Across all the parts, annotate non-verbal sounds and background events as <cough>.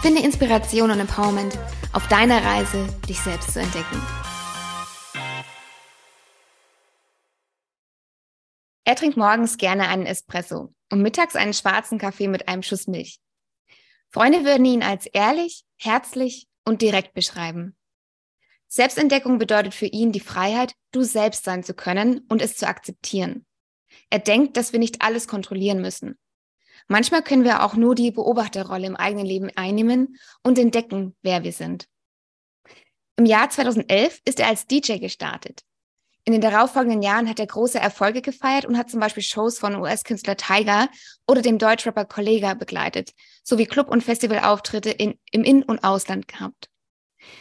Finde Inspiration und Empowerment auf deiner Reise, dich selbst zu entdecken. Er trinkt morgens gerne einen Espresso und mittags einen schwarzen Kaffee mit einem Schuss Milch. Freunde würden ihn als ehrlich, herzlich und direkt beschreiben. Selbstentdeckung bedeutet für ihn die Freiheit, du selbst sein zu können und es zu akzeptieren. Er denkt, dass wir nicht alles kontrollieren müssen. Manchmal können wir auch nur die Beobachterrolle im eigenen Leben einnehmen und entdecken, wer wir sind. Im Jahr 2011 ist er als DJ gestartet. In den darauffolgenden Jahren hat er große Erfolge gefeiert und hat zum Beispiel Shows von US-Künstler Tiger oder dem Deutschrapper Kollega begleitet, sowie Club- und Festivalauftritte in, im In- und Ausland gehabt.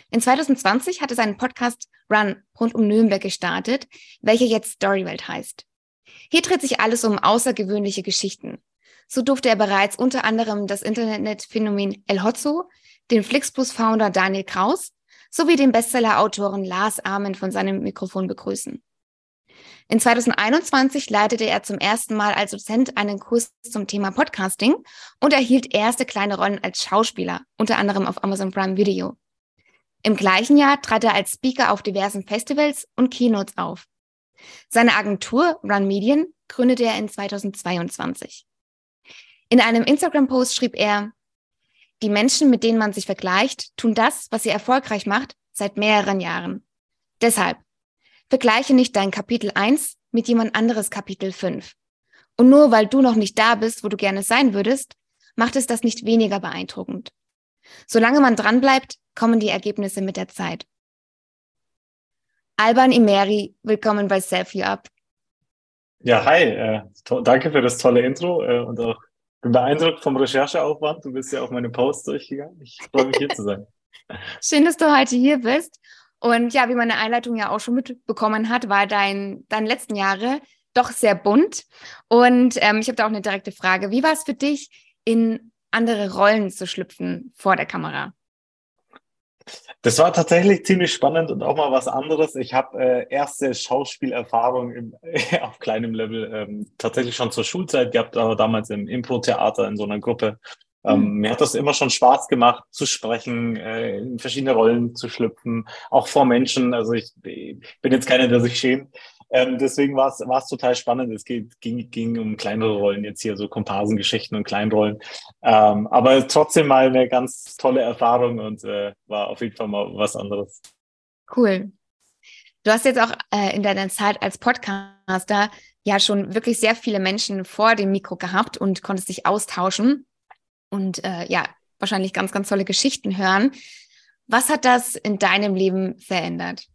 In 2020 hat er seinen Podcast Run rund um Nürnberg gestartet, welcher jetzt Storywelt heißt. Hier dreht sich alles um außergewöhnliche Geschichten. So durfte er bereits unter anderem das Internetphänomen El Hotzo, den Flixbus-Founder Daniel Kraus sowie den Bestseller-Autoren Lars Amen von seinem Mikrofon begrüßen. In 2021 leitete er zum ersten Mal als Dozent einen Kurs zum Thema Podcasting und erhielt erste kleine Rollen als Schauspieler, unter anderem auf Amazon Prime Video. Im gleichen Jahr trat er als Speaker auf diversen Festivals und Keynotes auf. Seine Agentur Run Medien gründete er in 2022. In einem Instagram-Post schrieb er, die Menschen, mit denen man sich vergleicht, tun das, was sie erfolgreich macht, seit mehreren Jahren. Deshalb, vergleiche nicht dein Kapitel 1 mit jemand anderes Kapitel 5. Und nur weil du noch nicht da bist, wo du gerne sein würdest, macht es das nicht weniger beeindruckend. Solange man dranbleibt, kommen die Ergebnisse mit der Zeit. Alban Imeri, willkommen bei Self You Up. Ja, hi, äh, danke für das tolle Intro äh, und auch bin beeindruckt vom Rechercheaufwand. Du bist ja auf meine Posts durchgegangen. Ich freue mich hier zu sein. <laughs> Schön, dass du heute hier bist. Und ja, wie meine Einleitung ja auch schon mitbekommen hat, war dein, deine letzten Jahre doch sehr bunt. Und ähm, ich habe da auch eine direkte Frage. Wie war es für dich, in andere Rollen zu schlüpfen vor der Kamera? Das war tatsächlich ziemlich spannend und auch mal was anderes. Ich habe äh, erste Schauspielerfahrung im, <laughs> auf kleinem Level ähm, tatsächlich schon zur Schulzeit gehabt, aber damals im Impro-Theater in so einer Gruppe. Ähm, mhm. Mir hat das immer schon Spaß gemacht, zu sprechen, äh, in verschiedene Rollen zu schlüpfen, auch vor Menschen. Also ich, ich bin jetzt keiner, der sich schämt. Ähm, deswegen war es total spannend. Es geht, ging, ging um kleinere Rollen jetzt hier, so Komparsengeschichten und Kleinrollen. Ähm, aber trotzdem mal eine ganz tolle Erfahrung und äh, war auf jeden Fall mal was anderes. Cool. Du hast jetzt auch äh, in deiner Zeit als Podcaster ja schon wirklich sehr viele Menschen vor dem Mikro gehabt und konntest dich austauschen und äh, ja, wahrscheinlich ganz, ganz tolle Geschichten hören. Was hat das in deinem Leben verändert?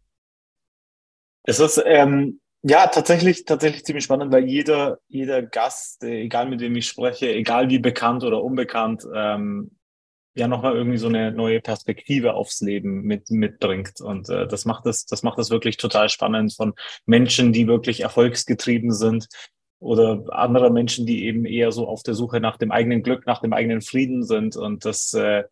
Es ist ähm, ja, tatsächlich, tatsächlich ziemlich spannend, weil jeder, jeder Gast, egal mit dem ich spreche, egal wie bekannt oder unbekannt, ähm, ja nochmal irgendwie so eine neue Perspektive aufs Leben mit, mitbringt. Und äh, das macht es, das macht es wirklich total spannend von Menschen, die wirklich erfolgsgetrieben sind oder andere Menschen, die eben eher so auf der Suche nach dem eigenen Glück, nach dem eigenen Frieden sind. Und das äh,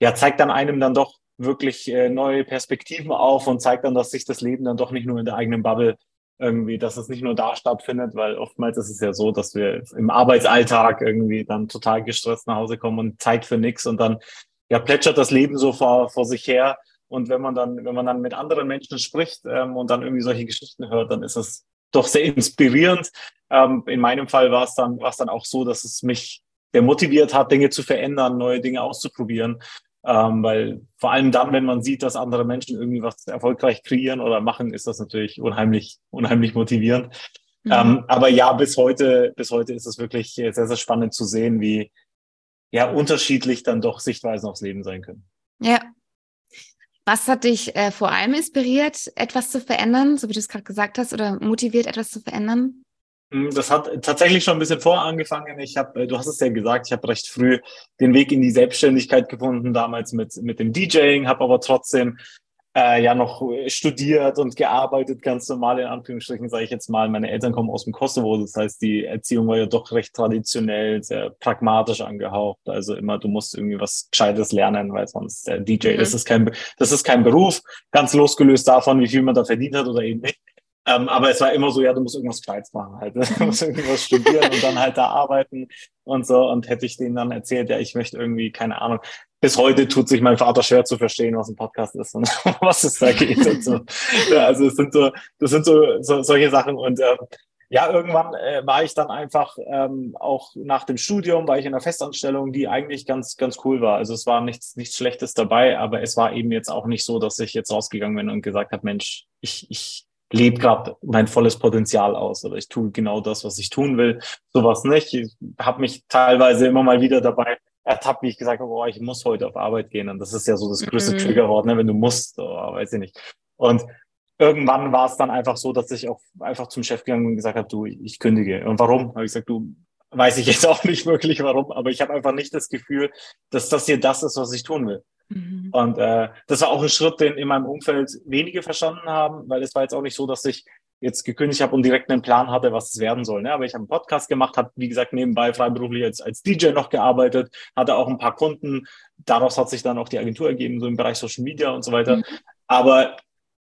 ja zeigt dann einem dann doch wirklich äh, neue Perspektiven auf und zeigt dann, dass sich das Leben dann doch nicht nur in der eigenen Bubble irgendwie, dass es nicht nur da stattfindet, weil oftmals ist es ja so, dass wir im Arbeitsalltag irgendwie dann total gestresst nach Hause kommen und Zeit für nichts und dann ja plätschert das Leben so vor, vor sich her. Und wenn man dann, wenn man dann mit anderen Menschen spricht ähm, und dann irgendwie solche Geschichten hört, dann ist es doch sehr inspirierend. Ähm, in meinem Fall war es dann, war es dann auch so, dass es mich der motiviert hat, Dinge zu verändern, neue Dinge auszuprobieren. Ähm, weil vor allem dann, wenn man sieht, dass andere Menschen irgendwie was erfolgreich kreieren oder machen, ist das natürlich unheimlich, unheimlich motivierend. Mhm. Ähm, aber ja, bis heute, bis heute ist es wirklich sehr, sehr spannend zu sehen, wie ja unterschiedlich dann doch Sichtweisen aufs Leben sein können. Ja. Was hat dich äh, vor allem inspiriert, etwas zu verändern, so wie du es gerade gesagt hast, oder motiviert, etwas zu verändern? Hm, das hat tatsächlich schon ein bisschen vor angefangen. Ich habe, äh, du hast es ja gesagt, ich habe recht früh den Weg in die Selbstständigkeit gefunden, damals mit, mit dem DJing, habe aber trotzdem äh, ja noch studiert und gearbeitet, ganz normal in Anführungsstrichen, sage ich jetzt mal. Meine Eltern kommen aus dem Kosovo, das heißt, die Erziehung war ja doch recht traditionell, sehr pragmatisch angehaucht. Also immer, du musst irgendwie was Gescheites lernen, weil sonst der DJ, mhm. das ist kein, das ist kein Beruf, ganz losgelöst davon, wie viel man da verdient hat oder eben nicht. Ähm, aber es war immer so, ja, du musst irgendwas Gescheites machen halt. Ne? <laughs> Du musst irgendwas studieren und dann halt da arbeiten und so. Und hätte ich denen dann erzählt, ja, ich möchte irgendwie, keine Ahnung, bis heute tut sich mein Vater schwer zu verstehen, was ein Podcast ist und <laughs> was es da geht und so. Ja, also es sind so, das sind so, so solche Sachen und äh, ja, irgendwann äh, war ich dann einfach ähm, auch nach dem Studium, war ich in einer Festanstellung, die eigentlich ganz, ganz cool war. Also es war nichts, nichts Schlechtes dabei, aber es war eben jetzt auch nicht so, dass ich jetzt rausgegangen bin und gesagt habe, Mensch, ich, ich lebe gerade mein volles Potenzial aus oder ich tue genau das, was ich tun will. Sowas nicht. Ich habe mich teilweise immer mal wieder dabei ertappt, wie ich gesagt habe, oh, ich muss heute auf Arbeit gehen. Und das ist ja so das größte mhm. Triggerwort, ne, wenn du musst, oh, weiß ich nicht. Und irgendwann war es dann einfach so, dass ich auch einfach zum Chef gegangen und gesagt habe, du, ich kündige. Und warum? Habe ich gesagt, du, weiß ich jetzt <laughs> auch nicht wirklich warum, aber ich habe einfach nicht das Gefühl, dass das hier das ist, was ich tun will. Mhm. Und äh, das war auch ein Schritt, den in meinem Umfeld wenige verstanden haben, weil es war jetzt auch nicht so, dass ich jetzt gekündigt habe und direkt einen Plan hatte, was es werden soll. Ne? Aber ich habe einen Podcast gemacht, habe, wie gesagt, nebenbei freiberuflich als, als DJ noch gearbeitet, hatte auch ein paar Kunden. Daraus hat sich dann auch die Agentur ergeben, so im Bereich Social Media und so weiter. Mhm. Aber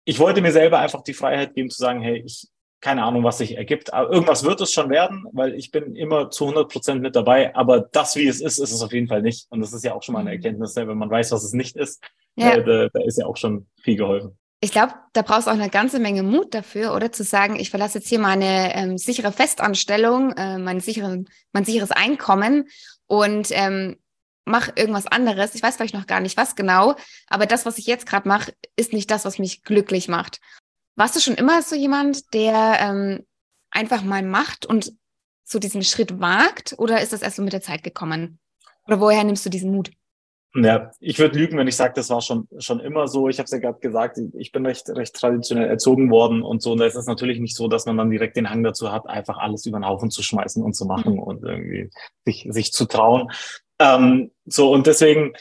ich wollte mir selber einfach die Freiheit geben zu sagen, hey, ich, keine Ahnung, was sich ergibt. Aber irgendwas wird es schon werden, weil ich bin immer zu 100 Prozent mit dabei. Aber das, wie es ist, ist es auf jeden Fall nicht. Und das ist ja auch schon mal eine mhm. Erkenntnis, ne? wenn man weiß, was es nicht ist. Ja. Äh, da, da ist ja auch schon viel geholfen. Ich glaube, da brauchst du auch eine ganze Menge Mut dafür, oder zu sagen, ich verlasse jetzt hier meine ähm, sichere Festanstellung, äh, mein, sicheren, mein sicheres Einkommen und ähm, mache irgendwas anderes. Ich weiß vielleicht noch gar nicht, was genau, aber das, was ich jetzt gerade mache, ist nicht das, was mich glücklich macht. Warst du schon immer so jemand, der ähm, einfach mal macht und so diesen Schritt wagt, oder ist das erst so mit der Zeit gekommen? Oder woher nimmst du diesen Mut? Ja, ich würde lügen, wenn ich sage, das war schon schon immer so. Ich habe es ja gerade gesagt, ich bin recht recht traditionell erzogen worden und so. Und da ist es natürlich nicht so, dass man dann direkt den Hang dazu hat, einfach alles über den Haufen zu schmeißen und zu machen mhm. und irgendwie sich sich zu trauen. Ähm, so und deswegen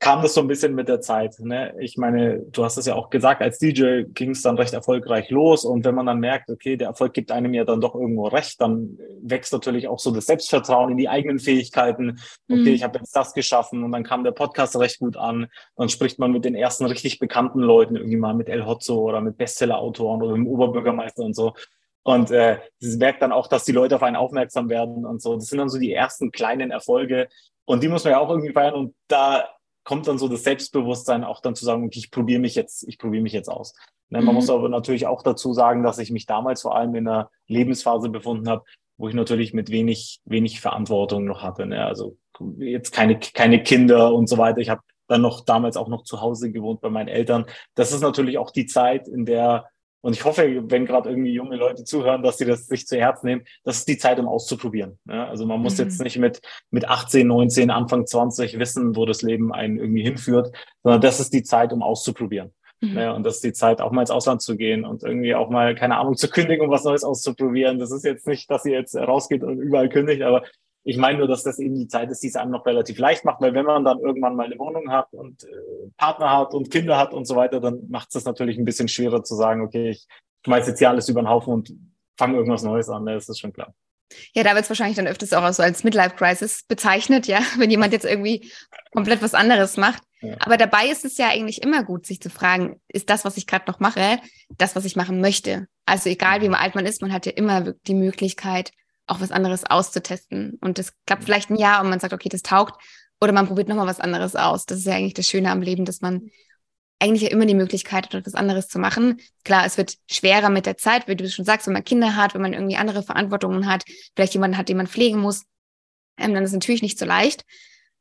kam das so ein bisschen mit der Zeit. Ne? Ich meine, du hast es ja auch gesagt, als DJ ging es dann recht erfolgreich los. Und wenn man dann merkt, okay, der Erfolg gibt einem ja dann doch irgendwo recht, dann wächst natürlich auch so das Selbstvertrauen in die eigenen Fähigkeiten. Okay, mhm. ich habe jetzt das geschaffen und dann kam der Podcast recht gut an. Dann spricht man mit den ersten richtig bekannten Leuten, irgendwie mal mit El Hotzo oder mit Bestseller-Autoren oder mit dem Oberbürgermeister und so. Und äh, das merkt dann auch, dass die Leute auf einen aufmerksam werden und so. Das sind dann so die ersten kleinen Erfolge. Und die muss man ja auch irgendwie feiern. Und da kommt dann so das Selbstbewusstsein auch dann zu sagen, okay, ich probiere mich jetzt, ich probiere mich jetzt aus. Ne, man mhm. muss aber natürlich auch dazu sagen, dass ich mich damals vor allem in einer Lebensphase befunden habe, wo ich natürlich mit wenig, wenig Verantwortung noch hatte. Ne? Also jetzt keine, keine Kinder und so weiter. Ich habe dann noch damals auch noch zu Hause gewohnt bei meinen Eltern. Das ist natürlich auch die Zeit, in der und ich hoffe, wenn gerade irgendwie junge Leute zuhören, dass sie das sich zu Herz nehmen, das ist die Zeit, um auszuprobieren. Ja, also man muss mhm. jetzt nicht mit, mit 18, 19, Anfang 20 wissen, wo das Leben einen irgendwie hinführt, sondern das ist die Zeit, um auszuprobieren. Mhm. Ja, und das ist die Zeit, auch mal ins Ausland zu gehen und irgendwie auch mal, keine Ahnung, zu kündigen, um was Neues auszuprobieren. Das ist jetzt nicht, dass ihr jetzt rausgeht und überall kündigt, aber ich meine nur, dass das eben die Zeit ist, die es einem noch relativ leicht macht, weil wenn man dann irgendwann mal eine Wohnung hat und äh, Partner hat und Kinder hat und so weiter, dann macht es das natürlich ein bisschen schwerer zu sagen, okay, ich schmeiß jetzt hier alles über den Haufen und fange irgendwas Neues an, das ist schon klar. Ja, da wird es wahrscheinlich dann öfters auch so als Midlife-Crisis bezeichnet, ja, <laughs> wenn jemand jetzt irgendwie komplett was anderes macht. Ja. Aber dabei ist es ja eigentlich immer gut, sich zu fragen, ist das, was ich gerade noch mache, das, was ich machen möchte? Also egal, wie alt man ist, man hat ja immer die Möglichkeit, auch was anderes auszutesten. Und das klappt vielleicht ein Jahr und man sagt, okay, das taugt. Oder man probiert nochmal was anderes aus. Das ist ja eigentlich das Schöne am Leben, dass man eigentlich ja immer die Möglichkeit hat, etwas anderes zu machen. Klar, es wird schwerer mit der Zeit, wie du schon sagst, wenn man Kinder hat, wenn man irgendwie andere Verantwortungen hat, vielleicht jemanden hat, den man pflegen muss, ähm, dann ist es natürlich nicht so leicht.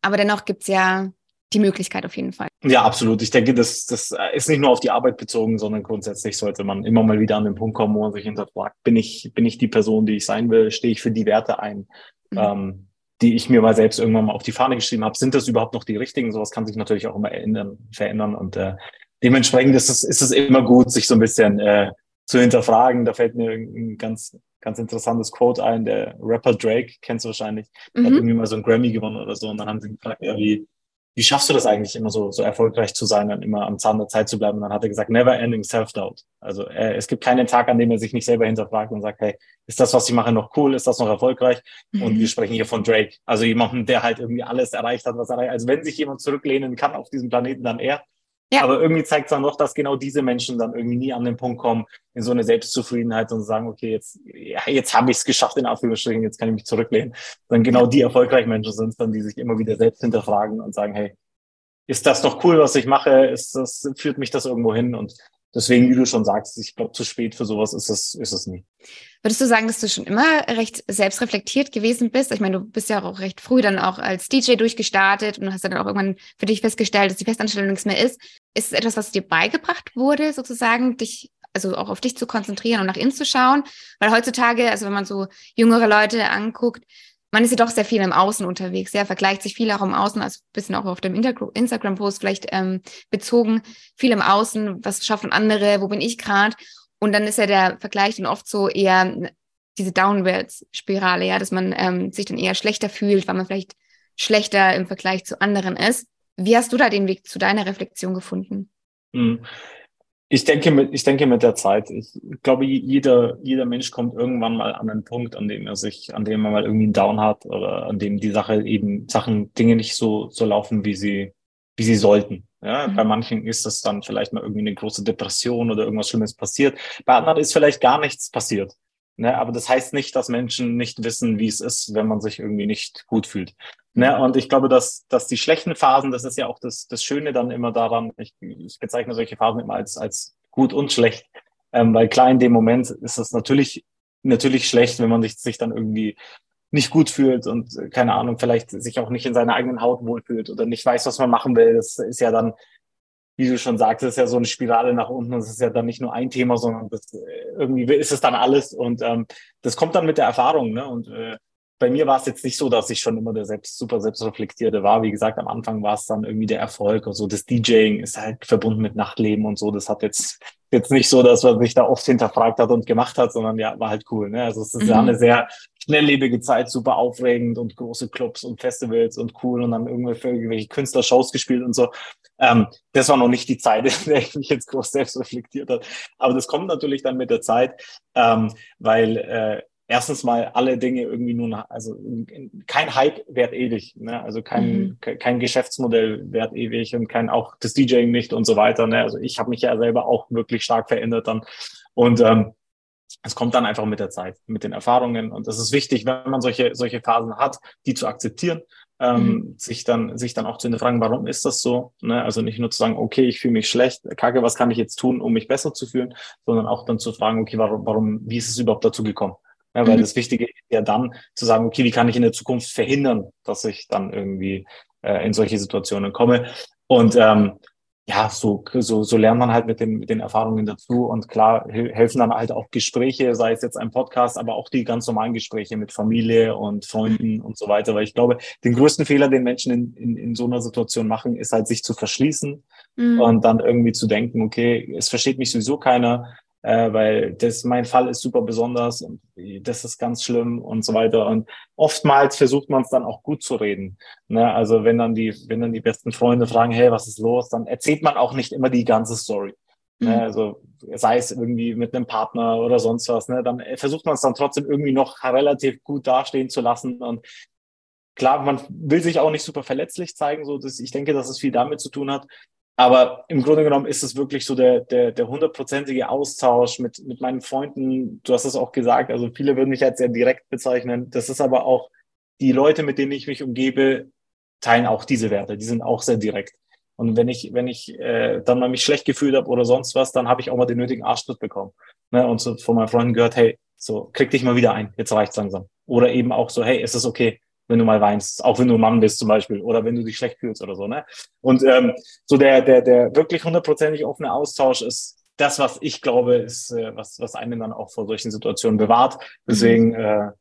Aber dennoch gibt's ja die Möglichkeit auf jeden Fall. Ja, absolut. Ich denke, das, das ist nicht nur auf die Arbeit bezogen, sondern grundsätzlich sollte man immer mal wieder an den Punkt kommen, wo man sich hinterfragt, bin ich, bin ich die Person, die ich sein will? Stehe ich für die Werte ein, mhm. ähm, die ich mir mal selbst irgendwann mal auf die Fahne geschrieben habe? Sind das überhaupt noch die richtigen? Sowas kann sich natürlich auch immer ändern, verändern. Und äh, dementsprechend ist es, ist es immer gut, sich so ein bisschen äh, zu hinterfragen. Da fällt mir ein ganz, ganz interessantes Quote ein. Der Rapper Drake, kennst du wahrscheinlich, mhm. hat irgendwie mal so einen Grammy gewonnen oder so. Und dann haben sie gefragt, ja, wie, wie schaffst du das eigentlich immer so, so erfolgreich zu sein und immer am Zahn der Zeit zu bleiben? Und dann hat er gesagt, never ending self-doubt. Also äh, es gibt keinen Tag, an dem er sich nicht selber hinterfragt und sagt, hey, ist das, was ich mache, noch cool? Ist das noch erfolgreich? Mhm. Und wir sprechen hier von Drake. Also jemanden, der halt irgendwie alles erreicht hat, was er erreicht. Also wenn sich jemand zurücklehnen kann auf diesem Planeten, dann er. Ja. Aber irgendwie zeigt es dann doch, dass genau diese Menschen dann irgendwie nie an den Punkt kommen, in so eine Selbstzufriedenheit und sagen, okay, jetzt, ja, jetzt habe ich es geschafft, in Anführungsstrichen, jetzt kann ich mich zurücklehnen. Dann genau die erfolgreichen Menschen sind es dann, die sich immer wieder selbst hinterfragen und sagen, hey, ist das noch cool, was ich mache? Ist das, führt mich das irgendwo hin? Und deswegen, wie du schon sagst, ich glaube, zu spät für sowas ist es, ist es nie. Würdest du sagen, dass du schon immer recht selbstreflektiert gewesen bist? Ich meine, du bist ja auch recht früh dann auch als DJ durchgestartet und hast dann auch irgendwann für dich festgestellt, dass die Festanstellung nichts mehr ist. Ist es etwas, was dir beigebracht wurde, sozusagen, dich also auch auf dich zu konzentrieren und nach innen zu schauen? Weil heutzutage, also wenn man so jüngere Leute anguckt, man ist ja doch sehr viel im Außen unterwegs, ja, vergleicht sich viel auch im Außen, also ein bisschen auch auf dem Instagram-Post vielleicht ähm, bezogen, viel im Außen, was schaffen andere, wo bin ich gerade? Und dann ist ja der Vergleich dann oft so eher diese Downwärts-Spirale, ja, dass man ähm, sich dann eher schlechter fühlt, weil man vielleicht schlechter im Vergleich zu anderen ist. Wie hast du da den Weg zu deiner Reflexion gefunden? Hm. Ich denke mit, ich denke mit der Zeit. Ich glaube, jeder, jeder Mensch kommt irgendwann mal an einen Punkt, an dem er sich, an dem er mal irgendwie einen Down hat oder an dem die Sache eben Sachen, Dinge nicht so, so laufen, wie sie, wie sie sollten. Ja, mhm. bei manchen ist das dann vielleicht mal irgendwie eine große Depression oder irgendwas Schlimmes passiert. Bei anderen ist vielleicht gar nichts passiert. Ne? Aber das heißt nicht, dass Menschen nicht wissen, wie es ist, wenn man sich irgendwie nicht gut fühlt. Ne? Und ich glaube, dass, dass die schlechten Phasen, das ist ja auch das, das Schöne dann immer daran, ich, ich bezeichne solche Phasen immer als, als gut und schlecht. Ähm, weil klar, in dem Moment ist es natürlich, natürlich schlecht, wenn man sich, sich dann irgendwie nicht gut fühlt und äh, keine Ahnung, vielleicht sich auch nicht in seiner eigenen Haut wohlfühlt oder nicht weiß, was man machen will. Das ist ja dann, wie du schon sagst, ist ja so eine Spirale nach unten. Das ist ja dann nicht nur ein Thema, sondern das, äh, irgendwie ist es dann alles. Und ähm, das kommt dann mit der Erfahrung. Ne? Und äh, bei mir war es jetzt nicht so, dass ich schon immer der selbst super selbstreflektierte war. Wie gesagt, am Anfang war es dann irgendwie der Erfolg und so. Das DJing ist halt verbunden mit Nachtleben und so. Das hat jetzt jetzt nicht so, dass man sich da oft hinterfragt hat und gemacht hat, sondern ja, war halt cool. Ne? Also es ist mhm. ja eine sehr schnelllebige Zeit, super aufregend und große Clubs und Festivals und cool und dann irgendwelche Künstlershows gespielt und so. Ähm, das war noch nicht die Zeit, <laughs> in der ich mich jetzt groß selbst reflektiert habe. Aber das kommt natürlich dann mit der Zeit, ähm, weil äh, erstens mal alle Dinge irgendwie nur, also kein Hype wert ewig, ne? also kein, mhm. kein Geschäftsmodell wert ewig und kein auch das DJing nicht und so weiter. Ne? Also ich habe mich ja selber auch wirklich stark verändert dann und ähm, es kommt dann einfach mit der Zeit, mit den Erfahrungen und das ist wichtig, wenn man solche solche Phasen hat, die zu akzeptieren, ähm, mhm. sich dann sich dann auch zu hinterfragen, warum ist das so? Ne? Also nicht nur zu sagen, okay, ich fühle mich schlecht, kacke, was kann ich jetzt tun, um mich besser zu fühlen, sondern auch dann zu fragen, okay, warum, warum, wie ist es überhaupt dazu gekommen? Ja, weil mhm. das Wichtige ist ja dann zu sagen, okay, wie kann ich in der Zukunft verhindern, dass ich dann irgendwie äh, in solche Situationen komme. Und ähm, ja, so, so, so lernt man halt mit den, mit den Erfahrungen dazu. Und klar helfen dann halt auch Gespräche, sei es jetzt ein Podcast, aber auch die ganz normalen Gespräche mit Familie und Freunden und so weiter. Weil ich glaube, den größten Fehler, den Menschen in, in, in so einer Situation machen, ist halt sich zu verschließen mhm. und dann irgendwie zu denken, okay, es versteht mich sowieso keiner äh, weil das mein Fall ist super besonders und das ist ganz schlimm und so weiter. Und oftmals versucht man es dann auch gut zu reden. Ne? Also wenn dann die, wenn dann die besten Freunde fragen, hey, was ist los, dann erzählt man auch nicht immer die ganze Story. Ne? Mhm. Also sei es irgendwie mit einem Partner oder sonst was, ne? dann versucht man es dann trotzdem irgendwie noch relativ gut dastehen zu lassen und Klar, man will sich auch nicht super verletzlich zeigen, so dass ich denke, dass es viel damit zu tun hat, aber im Grunde genommen ist es wirklich so der, der, der hundertprozentige Austausch mit, mit meinen Freunden. Du hast es auch gesagt, also viele würden mich als sehr direkt bezeichnen. Das ist aber auch die Leute, mit denen ich mich umgebe, teilen auch diese Werte. Die sind auch sehr direkt. Und wenn ich, wenn ich äh, dann mal mich schlecht gefühlt habe oder sonst was, dann habe ich auch mal den nötigen Arschtritt bekommen. Ne? Und so von meinen Freunden gehört, hey, so krieg dich mal wieder ein, jetzt reicht's langsam. Oder eben auch so, hey, ist es okay? Wenn du mal weinst, auch wenn du ein Mann bist zum Beispiel oder wenn du dich schlecht fühlst oder so. Ne? Und ähm, so der, der, der wirklich hundertprozentig offene Austausch ist das, was ich glaube, ist, äh, was, was einen dann auch vor solchen Situationen bewahrt. Deswegen mhm. äh,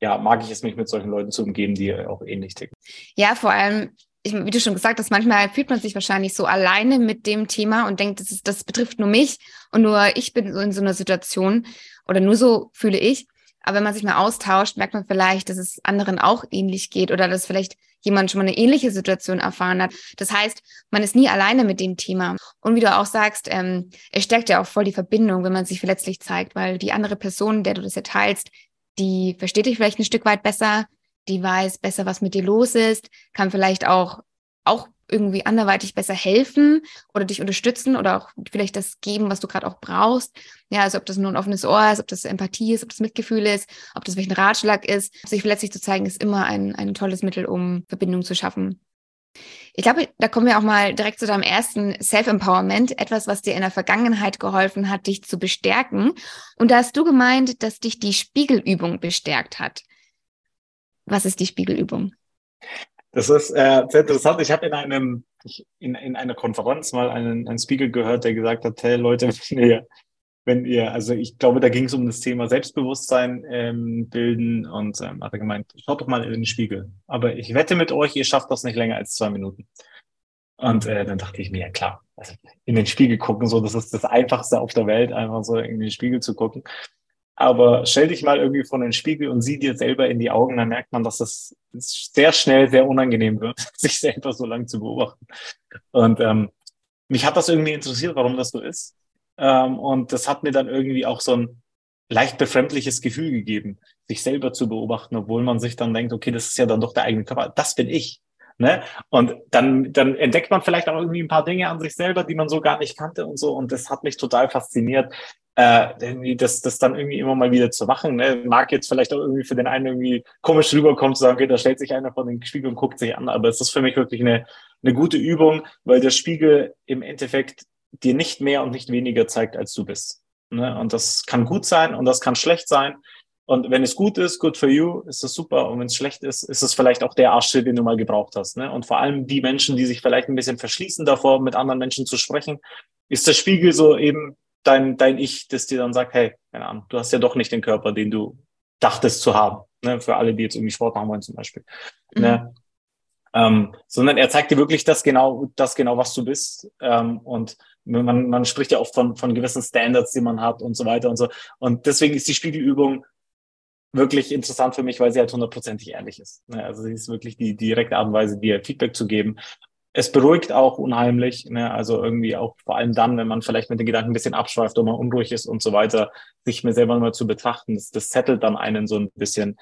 ja, mag ich es, mich mit solchen Leuten zu umgeben, die auch ähnlich ticken. Ja, vor allem ich, wie du schon gesagt hast, manchmal fühlt man sich wahrscheinlich so alleine mit dem Thema und denkt, das, ist, das betrifft nur mich und nur ich bin so in so einer Situation oder nur so fühle ich. Aber wenn man sich mal austauscht, merkt man vielleicht, dass es anderen auch ähnlich geht oder dass vielleicht jemand schon mal eine ähnliche Situation erfahren hat. Das heißt, man ist nie alleine mit dem Thema. Und wie du auch sagst, ähm, es stärkt ja auch voll die Verbindung, wenn man sich verletzlich zeigt, weil die andere Person, der du das ja teilst, die versteht dich vielleicht ein Stück weit besser, die weiß besser, was mit dir los ist, kann vielleicht auch, auch irgendwie anderweitig besser helfen oder dich unterstützen oder auch vielleicht das geben, was du gerade auch brauchst. Ja, also ob das nur ein offenes Ohr ist, ob das Empathie ist, ob das Mitgefühl ist, ob das ein Ratschlag ist. Sich verletzlich zu zeigen, ist immer ein, ein tolles Mittel, um Verbindung zu schaffen. Ich glaube, da kommen wir auch mal direkt zu deinem ersten Self-Empowerment, etwas, was dir in der Vergangenheit geholfen hat, dich zu bestärken. Und da hast du gemeint, dass dich die Spiegelübung bestärkt hat. Was ist die Spiegelübung? Das ist äh, sehr interessant. Ich habe in einem in, in einer Konferenz mal einen, einen Spiegel gehört, der gesagt hat, hey Leute, <laughs> wenn ihr, wenn ihr, also ich glaube, da ging es um das Thema Selbstbewusstsein ähm, bilden und ähm, hat er gemeint, schaut doch mal in den Spiegel. Aber ich wette mit euch, ihr schafft das nicht länger als zwei Minuten. Und äh, dann dachte ich mir, ja klar, also in den Spiegel gucken, so, das ist das Einfachste auf der Welt, einfach so in den Spiegel zu gucken. Aber stell dich mal irgendwie vor den Spiegel und sieh dir selber in die Augen, dann merkt man, dass es sehr schnell sehr unangenehm wird, <laughs> sich selber so lange zu beobachten. Und ähm, mich hat das irgendwie interessiert, warum das so ist. Ähm, und das hat mir dann irgendwie auch so ein leicht befremdliches Gefühl gegeben, sich selber zu beobachten, obwohl man sich dann denkt, okay, das ist ja dann doch der eigene Körper. Das bin ich. Ne? Und dann, dann entdeckt man vielleicht auch irgendwie ein paar Dinge an sich selber, die man so gar nicht kannte und so. Und das hat mich total fasziniert, äh, das, das dann irgendwie immer mal wieder zu machen. Ne? Mag jetzt vielleicht auch irgendwie für den einen irgendwie komisch rüberkommen, zu sagen, okay, da stellt sich einer vor den Spiegel und guckt sich an, aber es ist für mich wirklich eine, eine gute Übung, weil der Spiegel im Endeffekt dir nicht mehr und nicht weniger zeigt, als du bist. Ne? Und das kann gut sein und das kann schlecht sein. Und wenn es gut ist, good for you, ist es super. Und wenn es schlecht ist, ist es vielleicht auch der Arsch, den du mal gebraucht hast. Ne? Und vor allem die Menschen, die sich vielleicht ein bisschen verschließen davor, mit anderen Menschen zu sprechen, ist der Spiegel so eben dein, dein Ich, das dir dann sagt, hey, keine Ahnung, du hast ja doch nicht den Körper, den du dachtest zu haben. Ne? Für alle, die jetzt irgendwie Sport machen wollen zum Beispiel. Mhm. Ne? Ähm, sondern er zeigt dir wirklich das genau, das genau, was du bist. Ähm, und man, man spricht ja oft von, von gewissen Standards, die man hat und so weiter und so. Und deswegen ist die Spiegelübung wirklich interessant für mich, weil sie halt hundertprozentig ehrlich ist. Ne? Also sie ist wirklich die, direkte Art und Weise, dir Feedback zu geben es beruhigt auch unheimlich, ne? also irgendwie auch vor allem dann, wenn man vielleicht mit den Gedanken ein bisschen abschweift oder man unruhig ist und so weiter, sich mir selber mal zu betrachten, das, das settelt dann einen so ein bisschen.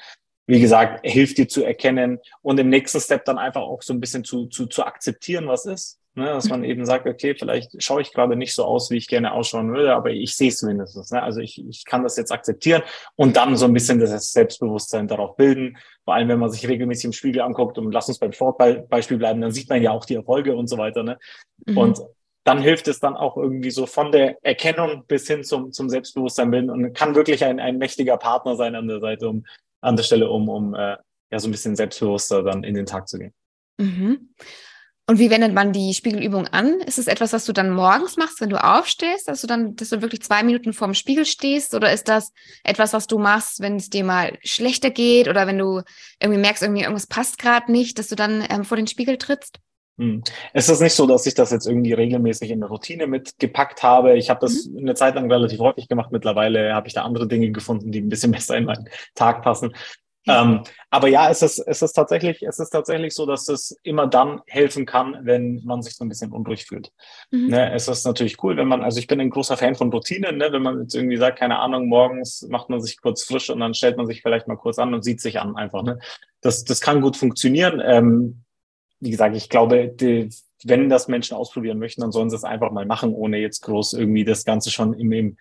Wie gesagt, hilft dir zu erkennen und im nächsten Step dann einfach auch so ein bisschen zu, zu, zu akzeptieren, was ist. Ne, dass man eben sagt, okay, vielleicht schaue ich gerade nicht so aus, wie ich gerne ausschauen würde, aber ich sehe es mindestens. Ne? Also ich, ich kann das jetzt akzeptieren und dann so ein bisschen das Selbstbewusstsein darauf bilden. Vor allem, wenn man sich regelmäßig im Spiegel anguckt und lass uns beim Sportbeispiel bleiben, dann sieht man ja auch die Erfolge und so weiter. Ne? Mhm. Und dann hilft es dann auch irgendwie so von der Erkennung bis hin zum, zum Selbstbewusstsein bilden und kann wirklich ein, ein mächtiger Partner sein an der Seite, um an der Stelle, um, um äh, ja so ein bisschen selbstbewusster dann in den Tag zu gehen. Mhm. Und wie wendet man die Spiegelübung an? Ist es etwas, was du dann morgens machst, wenn du aufstehst, dass du dann, dass du wirklich zwei Minuten vorm Spiegel stehst? Oder ist das etwas, was du machst, wenn es dir mal schlechter geht oder wenn du irgendwie merkst, irgendwie irgendwas passt gerade nicht, dass du dann ähm, vor den Spiegel trittst? Hm. Es ist nicht so, dass ich das jetzt irgendwie regelmäßig in der Routine mitgepackt habe. Ich habe das mhm. eine Zeit lang relativ häufig gemacht. Mittlerweile habe ich da andere Dinge gefunden, die ein bisschen <laughs> besser in meinen Tag passen. Ähm, aber ja, es ist, es ist tatsächlich, es ist tatsächlich so, dass es immer dann helfen kann, wenn man sich so ein bisschen unruhig fühlt. Mhm. Ne, es ist natürlich cool, wenn man, also ich bin ein großer Fan von Routinen, ne, wenn man jetzt irgendwie sagt, keine Ahnung, morgens macht man sich kurz frisch und dann stellt man sich vielleicht mal kurz an und sieht sich an einfach. Ne? Das, das kann gut funktionieren. Ähm, wie gesagt, ich glaube, die, wenn das Menschen ausprobieren möchten, dann sollen sie es einfach mal machen, ohne jetzt groß irgendwie das Ganze schon im, im